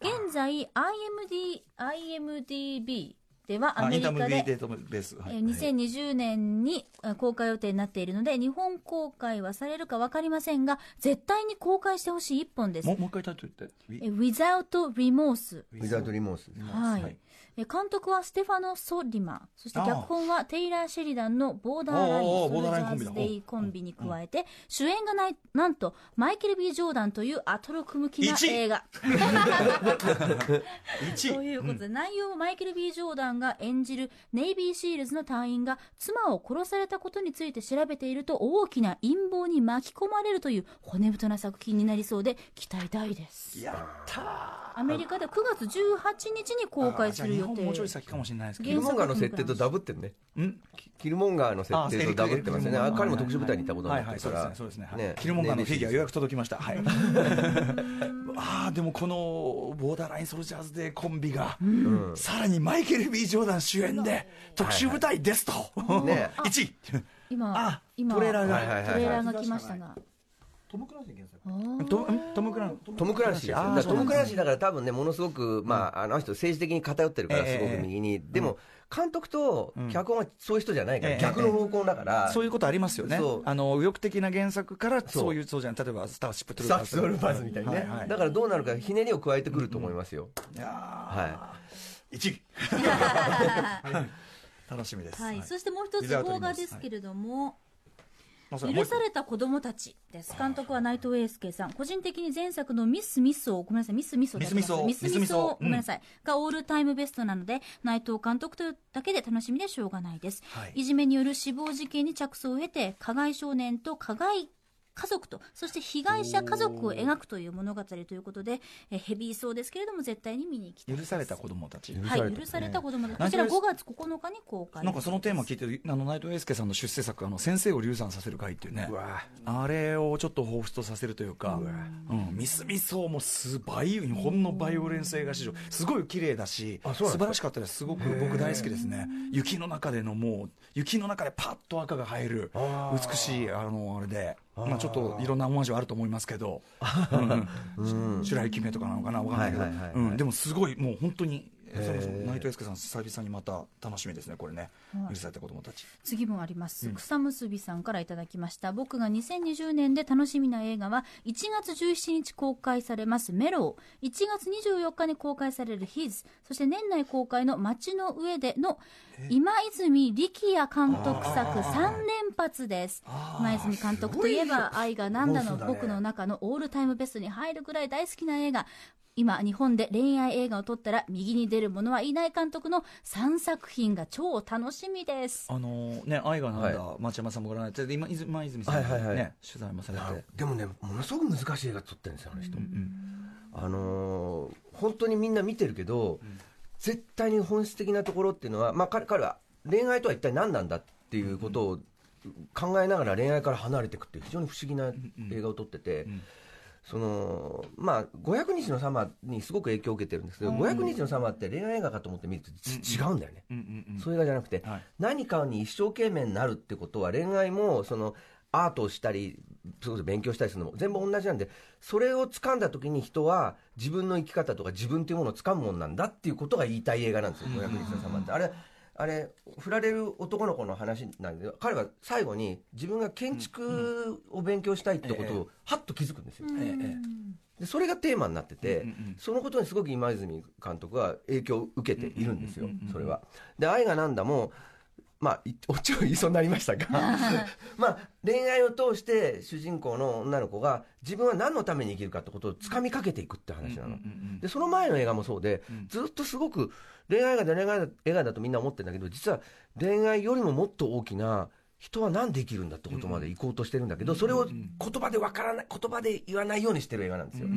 現在、IMD、IMDB ではアメリカでムデートベース。はいえー2020年にあ公開予定になっているので、日本公開はされるか分かりませんが、絶対に公開してほしい一本ですも。うもう一回タイトル言って。え Without Remorse。ウィザードリモースはい。監督はステファノ・ソリマ。ン。そして脚本はテイラー・シェリダンのボーダーライン、ソルジャーズ・デイコンビに加えて、主演がない、なんと、マイケル・ B・ ジョーダンというアトロク向きな一。映画。1ということで、内容はマイケル・ B・ ジョーダンが演じるネイビー・シールズの隊員が妻を殺されたことについて調べていると大きな陰謀に巻き込まれるという骨太な作品になりそうで期待大です。やったアメリカでは9月18日に公開する予定。もうちょい先かもしれないですけキルモンガーの設定とダブってんね。ん？キキルモンガーの設定とダブってますよね。彼も特殊部隊に行ったことにはないってるから。はいそうですねそうですね。はい。キルモンガーのフィギュア予約届きました。はい。ああでもこのボーダーラインソルジャーズデーコンビがうん。さらにマイケル・ B・ ジョーダン主演で特殊部隊ですと。ね。1位。今あ今トレーラーがトレーラーが来ましたがトム・クランシー原作。トムトム・クラン。トム・クランシー。トム・クランシーだから多分ねものすごく、まあ、あの人政治的に偏ってるからええすごく右に、でも監督と脚本はそういう人じゃないから、ええ逆の方向だから、そういうことありますよね。あの右翼的な原作からそう。いうそうじゃん。例えばスターシップ・トゥルーパーズ、スターシップ・トゥルーパーズみたいにね、はいはい。だからどうなるかひねりを加えてくると思いますよ、い。やはー。1位。楽しみです。はい、そしてもう一つ邦画ですけれども、許された子供たちです。監督は内藤英介さん。個人的に前作のミス・ミスを、ごめんなさい、ミス・ミスをミスミスを。ミス・ミスをを、ごめんなさい、がオールタイムベストなので、内藤監督というだけで楽しみでしょうがないです。はい。いじめによる死亡事件に着想を得て、加害少年と加害家族と、そして被害者家族を描くという物語ということで、えヘビーそうですけれども、絶対に見に行きた。い。許された子供たち。はい、許された子供たち。こちら内藤5月9日に公開。なんかそのテーマ聞いてるあの内藤英介さんの出世作あの先生を流産させる会っていうね。うわ。あれをちょっと彷彿とさせるというか、うん、ミスミソもすバイ日本のバイオレンス映画史上。すごい綺麗だしあそうなんですか？素晴らしかったです。すごく僕大好きですね。雪の中でのもう雪の中でパッと赤が映える美しいあのあれでまあ、ちょっといろんなオマージュあると思いますけど、うん。うん、白雪姫とかなのかな。わかんないけど、はいはいはいはい。うん。でもすごいもう本当に内藤英介さん久々にまた楽しみですねこれね許された子供たち次もあります、草結びさんからいただきました。僕が2020年で楽しみな映画は1月17日公開されますメロー。1月24日に公開されるヒズそして年内公開の街の上での今泉力也監督作3連発です。今泉監督といえば愛がなんだの僕の中のオールタイムベストに入るぐらい大好きな映画今日本で恋愛映画を撮ったら右に出る者はいない監督の3作品が超楽しみです。あのね愛がなんだ、は町山さんもご覧になってで今泉今泉さんがね、はいはいはい。取材もされて。でもねものすごく難しい映画撮ってるんですよあの人、あのー本当にみんな見てるけど、絶対に本質的なところっていうのは、まあ、彼彼は恋愛とは一体何なんだっていうことを考えながら恋愛から離れていくっていう非常に不思議な映画を撮ってて、そのまあ、500日のサマーにすごく影響を受けてるんですけど、500日のサマーって恋愛映画かと思って見るとち違うんだよね、うんうんうん。そういう映画じゃなくて、はい。何かに一生懸命になるってことは恋愛もそのアートをしたりそれこそ勉強したりするのも全部同じなんでそれを掴んだ時に人は自分の生き方とか自分というものを掴むもんなんだっていうことが言いたい映画なんですよ「500日の様」って。あれあれ振られる男の子の話なんで彼は最後に自分が建築を勉強したいってことをはっと気づくんですよ、ええでそれがテーマになってて、うんうんそのことにすごく今泉監督は影響を受けているんですようんうんうんうんそれは。で「愛がなんだも」まあい オチを言いそうになりましたが。まあ恋愛を通して主人公の女の子が自分は何のために生きるかってことをつかみかけていくって話なの、でその前の映画もそうで、うん。ずっとすごく恋愛が恋愛が映画だとみんな思ってるんだけど実は恋愛よりももっと大きな人は何で生きるんだってことまで行こうとしてるんだけど、それを言葉でわからない言葉で言わないようにしてる映画なんですよ、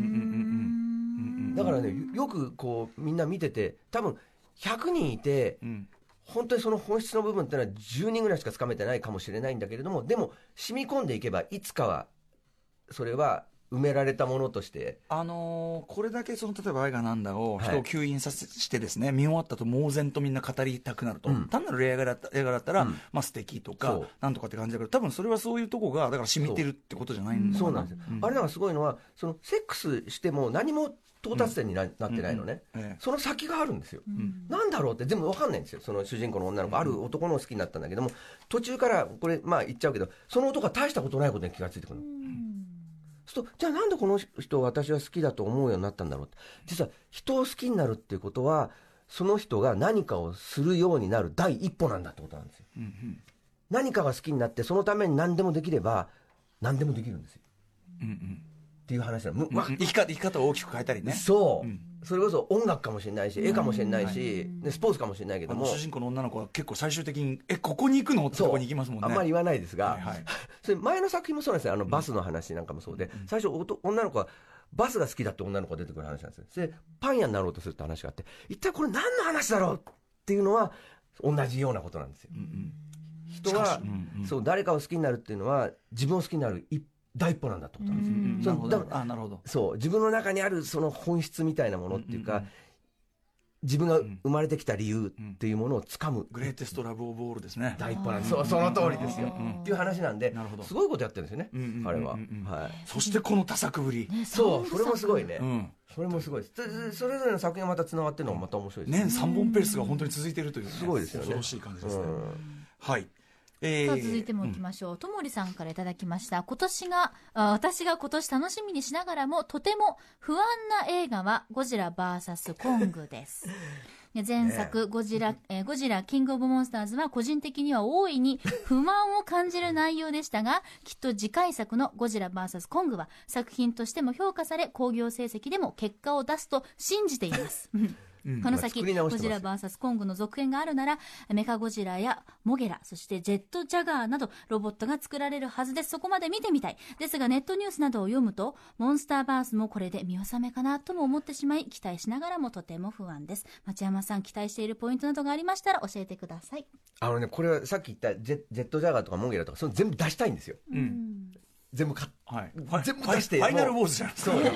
だからねよよくこうみんな見てて多分100人いてうん本当にその本質の部分っていうのは10人ぐらいしかつかめてないかもしれないんだけれどもでも染み込んでいけばいつかはそれは埋められたものとしてあのーこれだけその例えば「愛がなんだ」をはい。人を吸引させしてですね、見終わったと猛然とみんな語りたくなると、うん。単なる映画だった映画だったら、うん。まあ素敵とそかう。なんとかって感じだけど多分それはそういうとこがだから染みてるってことじゃないのかな。そう。なんですよ、あれなんかすごいのはそのセックスしても何も到達点にな,、なってないのね、その先があるんですよ、ん。なんだろうって全部わかんないんですよ。その主人公の女の子。ある男のを好きになったんだけども途中からこれまあ言っちゃうけどその男は大したことないことに気がついてくるの、そうするとじゃあなんでこの人を私は好きだと思うようになったんだろうって。実は人を好きになるっていうことはその人が何かをするようになる第一歩なんだってことなんですよ。うんうん。何かが好きになってそのために何でもできれば何でもできるんですよ。うんうんっていう話なのむわ生き方生き方を大きく変えたりね。そう、うん。それこそ音楽かもしれないし絵かもしれないし、ねスポーツかもしれないけども。主人公の女の子は結構最終的に「えここに行くの?」ってとこに行きますもんね。あんまり言わないですが、はいはい。それ前の作品もそうなんですよ。あのバスの話なんかもそうで、最初おと女の子はバスが好きだって女の子が出てくる話なんですよ。でパン屋になろうとするって話があって一体これ何の話だろうっていうのは同じようなことなんですよ、うんうん。そう誰かを好きになるっていうのは自分を好きになる一第一歩なんだってことなんですよ、うん。なるほど。そうだあなるほど。そう自分の中にあるその本質みたいなものっていうか、自分が生まれてきた理由っていうものをつかむ。グレーテストラブ・オブ・オールですね。第一歩なんですそうその通りですよ。うんっていう話なんでなるほど。すごいことやってるんですよね。彼は。うんはい。そしてこの多作ぶり、ねそうそれもすごいね。うん、それもすごいです。それぞれの作品がまたつながってるのがまた面白いです年3本ペースが本当に続いているという、ね、すごいですよね。恐ろしい感じですね、うん。はいえさあ続いてもいきましょう。ともりさんからいただきました。今年が、あ私が今年楽しみにしながらも、とても不安な映画は、ゴジラ VS コングです。で 前作、ゴジラ、えーゴジラ、キングオブモンスターズは個人的には大いに不満を感じる内容でしたが、きっと次回作のゴジラ VS コングは作品としても評価され、興行成績でも結果を出すと信じています。この先、ゴジラ VS コングの続編があるなら、メカゴジラやモゲラ、そしてジェットジャガーなどロボットが作られるはずです。そこまで見てみたい。ですがネットニュースなどを読むと、モンスターバースもこれで見納めかなとも思ってしまい、期待しながらもとても不安です。町山さん、期待しているポイントなどがありましたら教えてください。あのねこれはさっき言ったジェジェットジャガーとかモンゲラとかそれ全部出したいんですようん全部買っはい、全部出してファイナルウォーズじゃないですか。そう。よ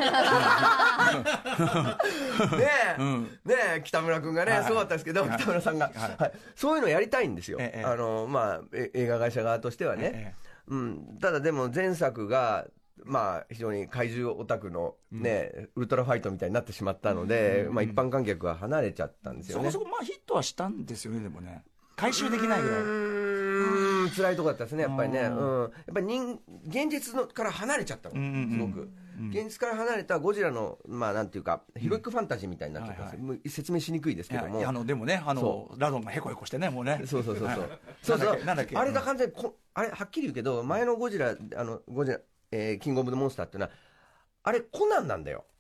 ねえ、うん。ねえ北村君がね、はいはい。すごかったですけど、はい。北村さんが、はい。はい。そういうのやりたいんですよ、ええあのまあ、え映画会社側としてはね、えうん、ただでも前作が、まあ、非常に怪獣オタクの、ねウルトラファイトみたいになってしまったので、まあ、一般観客が離れちゃったんですよね。そこそこまあヒットはしたんですよねでもね。回収できないぐらいうーん辛いとこだったですね、やっぱりね、ううん。ん、やっぱり人現実のから離れちゃったの、うんうんうんすごく、現実から離れたゴジラの、まあ、なんていうか、ヒロイックファンタジーみたいになっちゃったんですよ、もう説明しにくいですけども、あのでもねあのそラドンがへこへこしてねもうね。そうそうそうそう、はい。そうそう。なんだっけあれが完全にこ、あれ、はっきり言うけど、前のゴジラ、あのゴジラ、えーキングオブ・ザ・モンスターっていうのは、あれ、コナンなんだよ、うんうんうん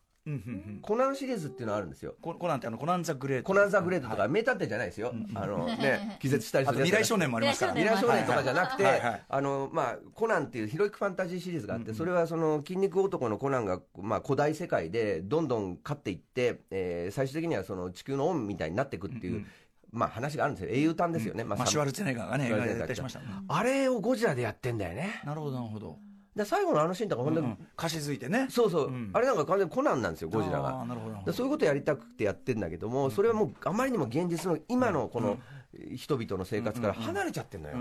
コナンシリーズっていうのがあるんですよ。ココナンってあのコナンザグレート。コナン・ザ・グレートとか、はい。名探偵じゃないですよ、あの ね、気絶したりする未来少年もありますから未来少年とかじゃなくて、あのまあ、コナンっていうヒロイックファンタジーシリーズがあって、それはその筋肉男のコナンが、まあ、古代世界でどんどん勝っていって、えー最終的にはその地球の恩みたいになっていくっていう、まあ、話があるんですよ、英雄譚ですよね、まあ、シュワルツェネッガーがね。あれをゴジラでやってんだよね。なるほどなるほど、で最後のあのシーンとか、本当に、うん貸し付いてね。そうそう、うん。あれなんか完全にコナンなんですよ、ゴジラあがー。なるほど。なるほどでそういうことやりたくてやってるんだけども、それはもうあまりにも現実の今のこの人々の生活から離れちゃってるのよ、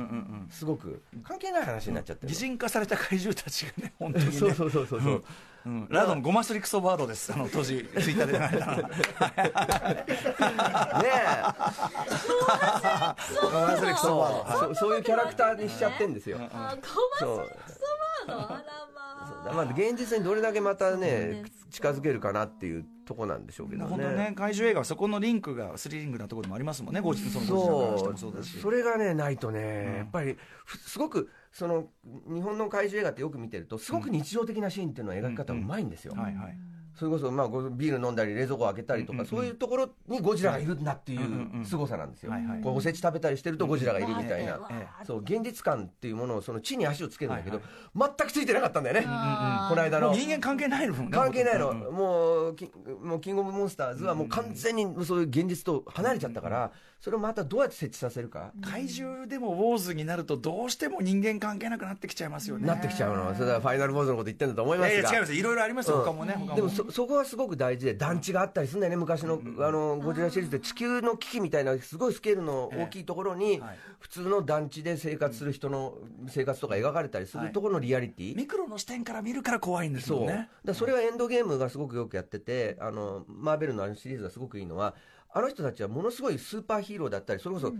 すごく。関係ない話になっちゃってる擬人化された怪獣たちがね本当にねそうそうそうそうそう、うん。ラドのゴマスリクソワードですあの当時ツイッターで流れたの。は ね ゴマスリクソワード。えそうそういうキャラクターにしちゃってんですよ、あごそうまスワードあらまあ。まあ、現実にどれだけまたね近づけるかなっていうとこなんでしょうけど本当ね怪獣映画はそこのリンクがスリリングなところでもありますもんねゴジそのそうだし。それがねないとね、やっぱりふすごくその日本の怪獣映画ってよく見てるとすごく日常的なシーンっていうのは描き方うまいんですよ、はいはいそれこそ、まあ、ごビール飲んだり冷蔵庫開けたりとか、そういうところにゴジラがいるんだっていう凄さなんですよ、はいはい。こうおせち食べたりしてるとゴジラがいるみたいな、えそう現実感っていうものをその地に足をつけるんだけど、全くついてなかったんだよね、この間の。人間関係ないの関係ないの、うんうんもうキもうキングオブモンスターズはもう完全にそういう現実と離れちゃったから、それをまたどうやって設置させるか、怪獣でもウォーズになるとどうしても人間関係なくなってきちゃいますよね。なってきちゃうの、それはファイナルボーズのこと言ってるんだと思いますが。や違います。いろいろありますよ、他もね他も。でもそそこはすごく大事で団地があったりするんだよね昔の,、あのゴジラシリーズで地球の危機みたいなすごいスケールの大きいところに、はい。普通の団地で生活する人の生活とか描かれたりするところのリアリティ、ミクロの視点から見るから怖いんですそう、よねだからそれはエンドゲームがすごくよくやっててあのマーベルのあのシリーズがすごくいいのはあの人たちはものすごいスーパーヒーローだったりそれこそ、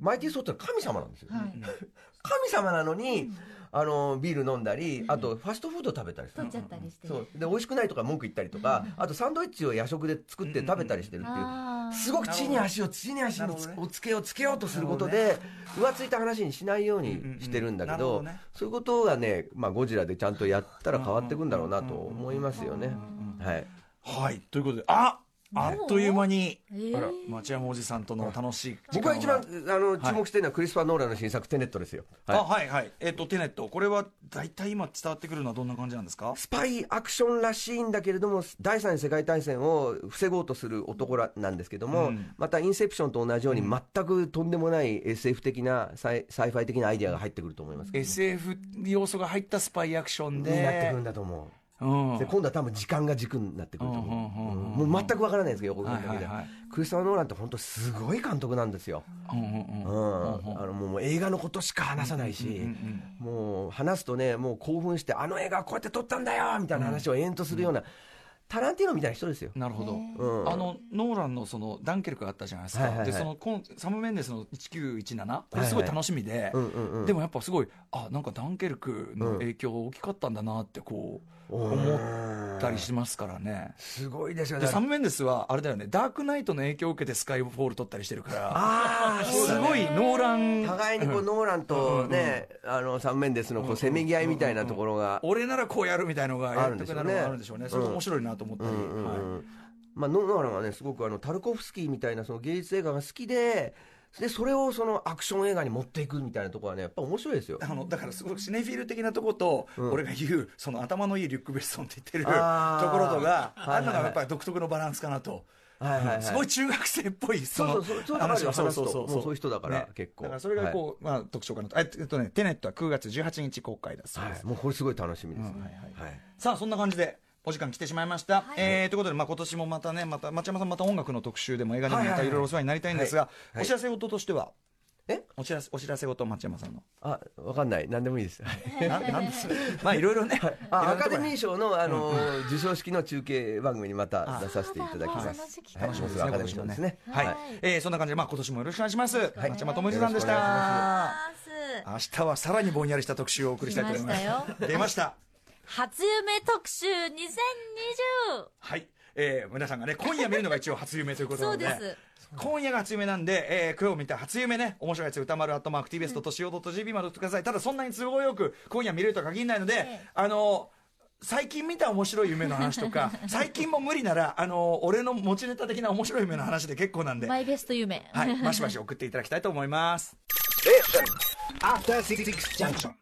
マイティー・ソーって神様なんですよ、はい。神様なのに、あのビール飲んだりあとファストフード食べたりする取っちゃったりして。そう。で美味しくないとか文句言ったりとか、あとサンドイッチを夜食で作って食べたりしてるっていう、すごく地に足を地に足におつけをつけようとすることで、浮ついた話にしないようにしてるんだけど,、そういうことがね、まあ、ゴジラでちゃんとやったら変わっていくんだろうなと思いますよね。はい。はい。ということでああっという間にえー。町山おじさんとの楽しい時間僕が一番あの注目してるのはクリストファー・ノーランの新作「テネット」ですよ。はい。あはいはい。えっ、とテネット。これは大体今伝わってくるのはどんな感じなんですか？スパイアクションらしいんだけれども第三次世界大戦を防ごうとする男らなんですけども、うん。またインセプションと同じように全くとんでもない SF 的な sci- sci-fi 的なアイデアが入ってくると思いますけど、SF 要素が入ったスパイアクションで。になってくるんだと思う。うん。で今度は多分時間が軸になってくると思う、もう全くわからないですけど横組だけで、クリストファー・ノーランって本当すごい監督なんですよ、もう映画のことしか話さないし、もう話すとねもう興奮してあの映画はこうやって撮ったんだよみたいな話を延々とするような、タランティーノみたいな人ですよ。なるほど、うん。あのノーランのそのダンケルクがあったじゃないですか、でそのコンサム・メンデスの1917これすごい楽しみで、でもやっぱすごいあなんかダンケルクの影響大きかったんだなってこう思ったりしますからね。すごいですよね。でサム・メンデスはあれだよね。ダークナイトの影響を受けてスカイフォール撮ったりしてるから。ああすごいノーラン。互いにこうノーランとね、あのサンメンデスのこうせめぎ合いみたいなところが、俺ならこうやるみたいのがやりたくなるのがああるんでしょうね。それが面白いなと思ったり、まあ、ノノーランはねすごくあのタルコフスキーみたいなその芸術映画が好きででそれをそのアクション映画に持っていくみたいなところはねやっぱ面白いですよ。あのだからすごくシネフィル的なとこと、俺が言うその頭のいいリュック・ベッソンって言ってるところとがはいはいあるのがやっぱり独特のバランスかなと。はいはいはい。すごい中学生っぽいそそうのそうそうそう話が話すともうそういう人だから結構。だからそれがこう、まあ特徴かなと。えっとねテネットは9月18日公開だそうです、はい、もうこれすごい楽しみです、うんはい。はい。さあそんな感じでお時間来てしまいました、えーということで、まあ、今年もまたねまた町山さんまた音楽の特集でも映画でもまたいろいろお世話になりたいんですが、はい。はい。お知らせ事としては？え？お知らせお知らせ事町山さんの。あわかんない。何でもいいです。ななんです？まあいろいろね、あアカデミー賞の、あの授賞式の中継番組にまた出させていただきます。楽しみですね。アカデミー賞ですね。はい、はい。えーそんな感じで、まあ、今年もよろしくお願いします。町山智之さんでした。明日はさらにぼんやりした特集をお送りしたいと思います。来ました出ました。初夢特集2020はい。えー皆さんがね、今夜見るのが一応初夢ということなので。そうです今夜が初夢なんで、えー今日見た初夢ね、面白いやつ歌丸アットマーク TBS.CO.JP まで送ってください。ただそんなに都合よく今夜見れるとは限らないので、えあの最近見た面白い夢の話とか、最近も無理なら、あの俺の持ちネタ的な面白い夢の話で結構なんで、マイベスト夢はい、バシバシ送っていただきたいと思います。Junction.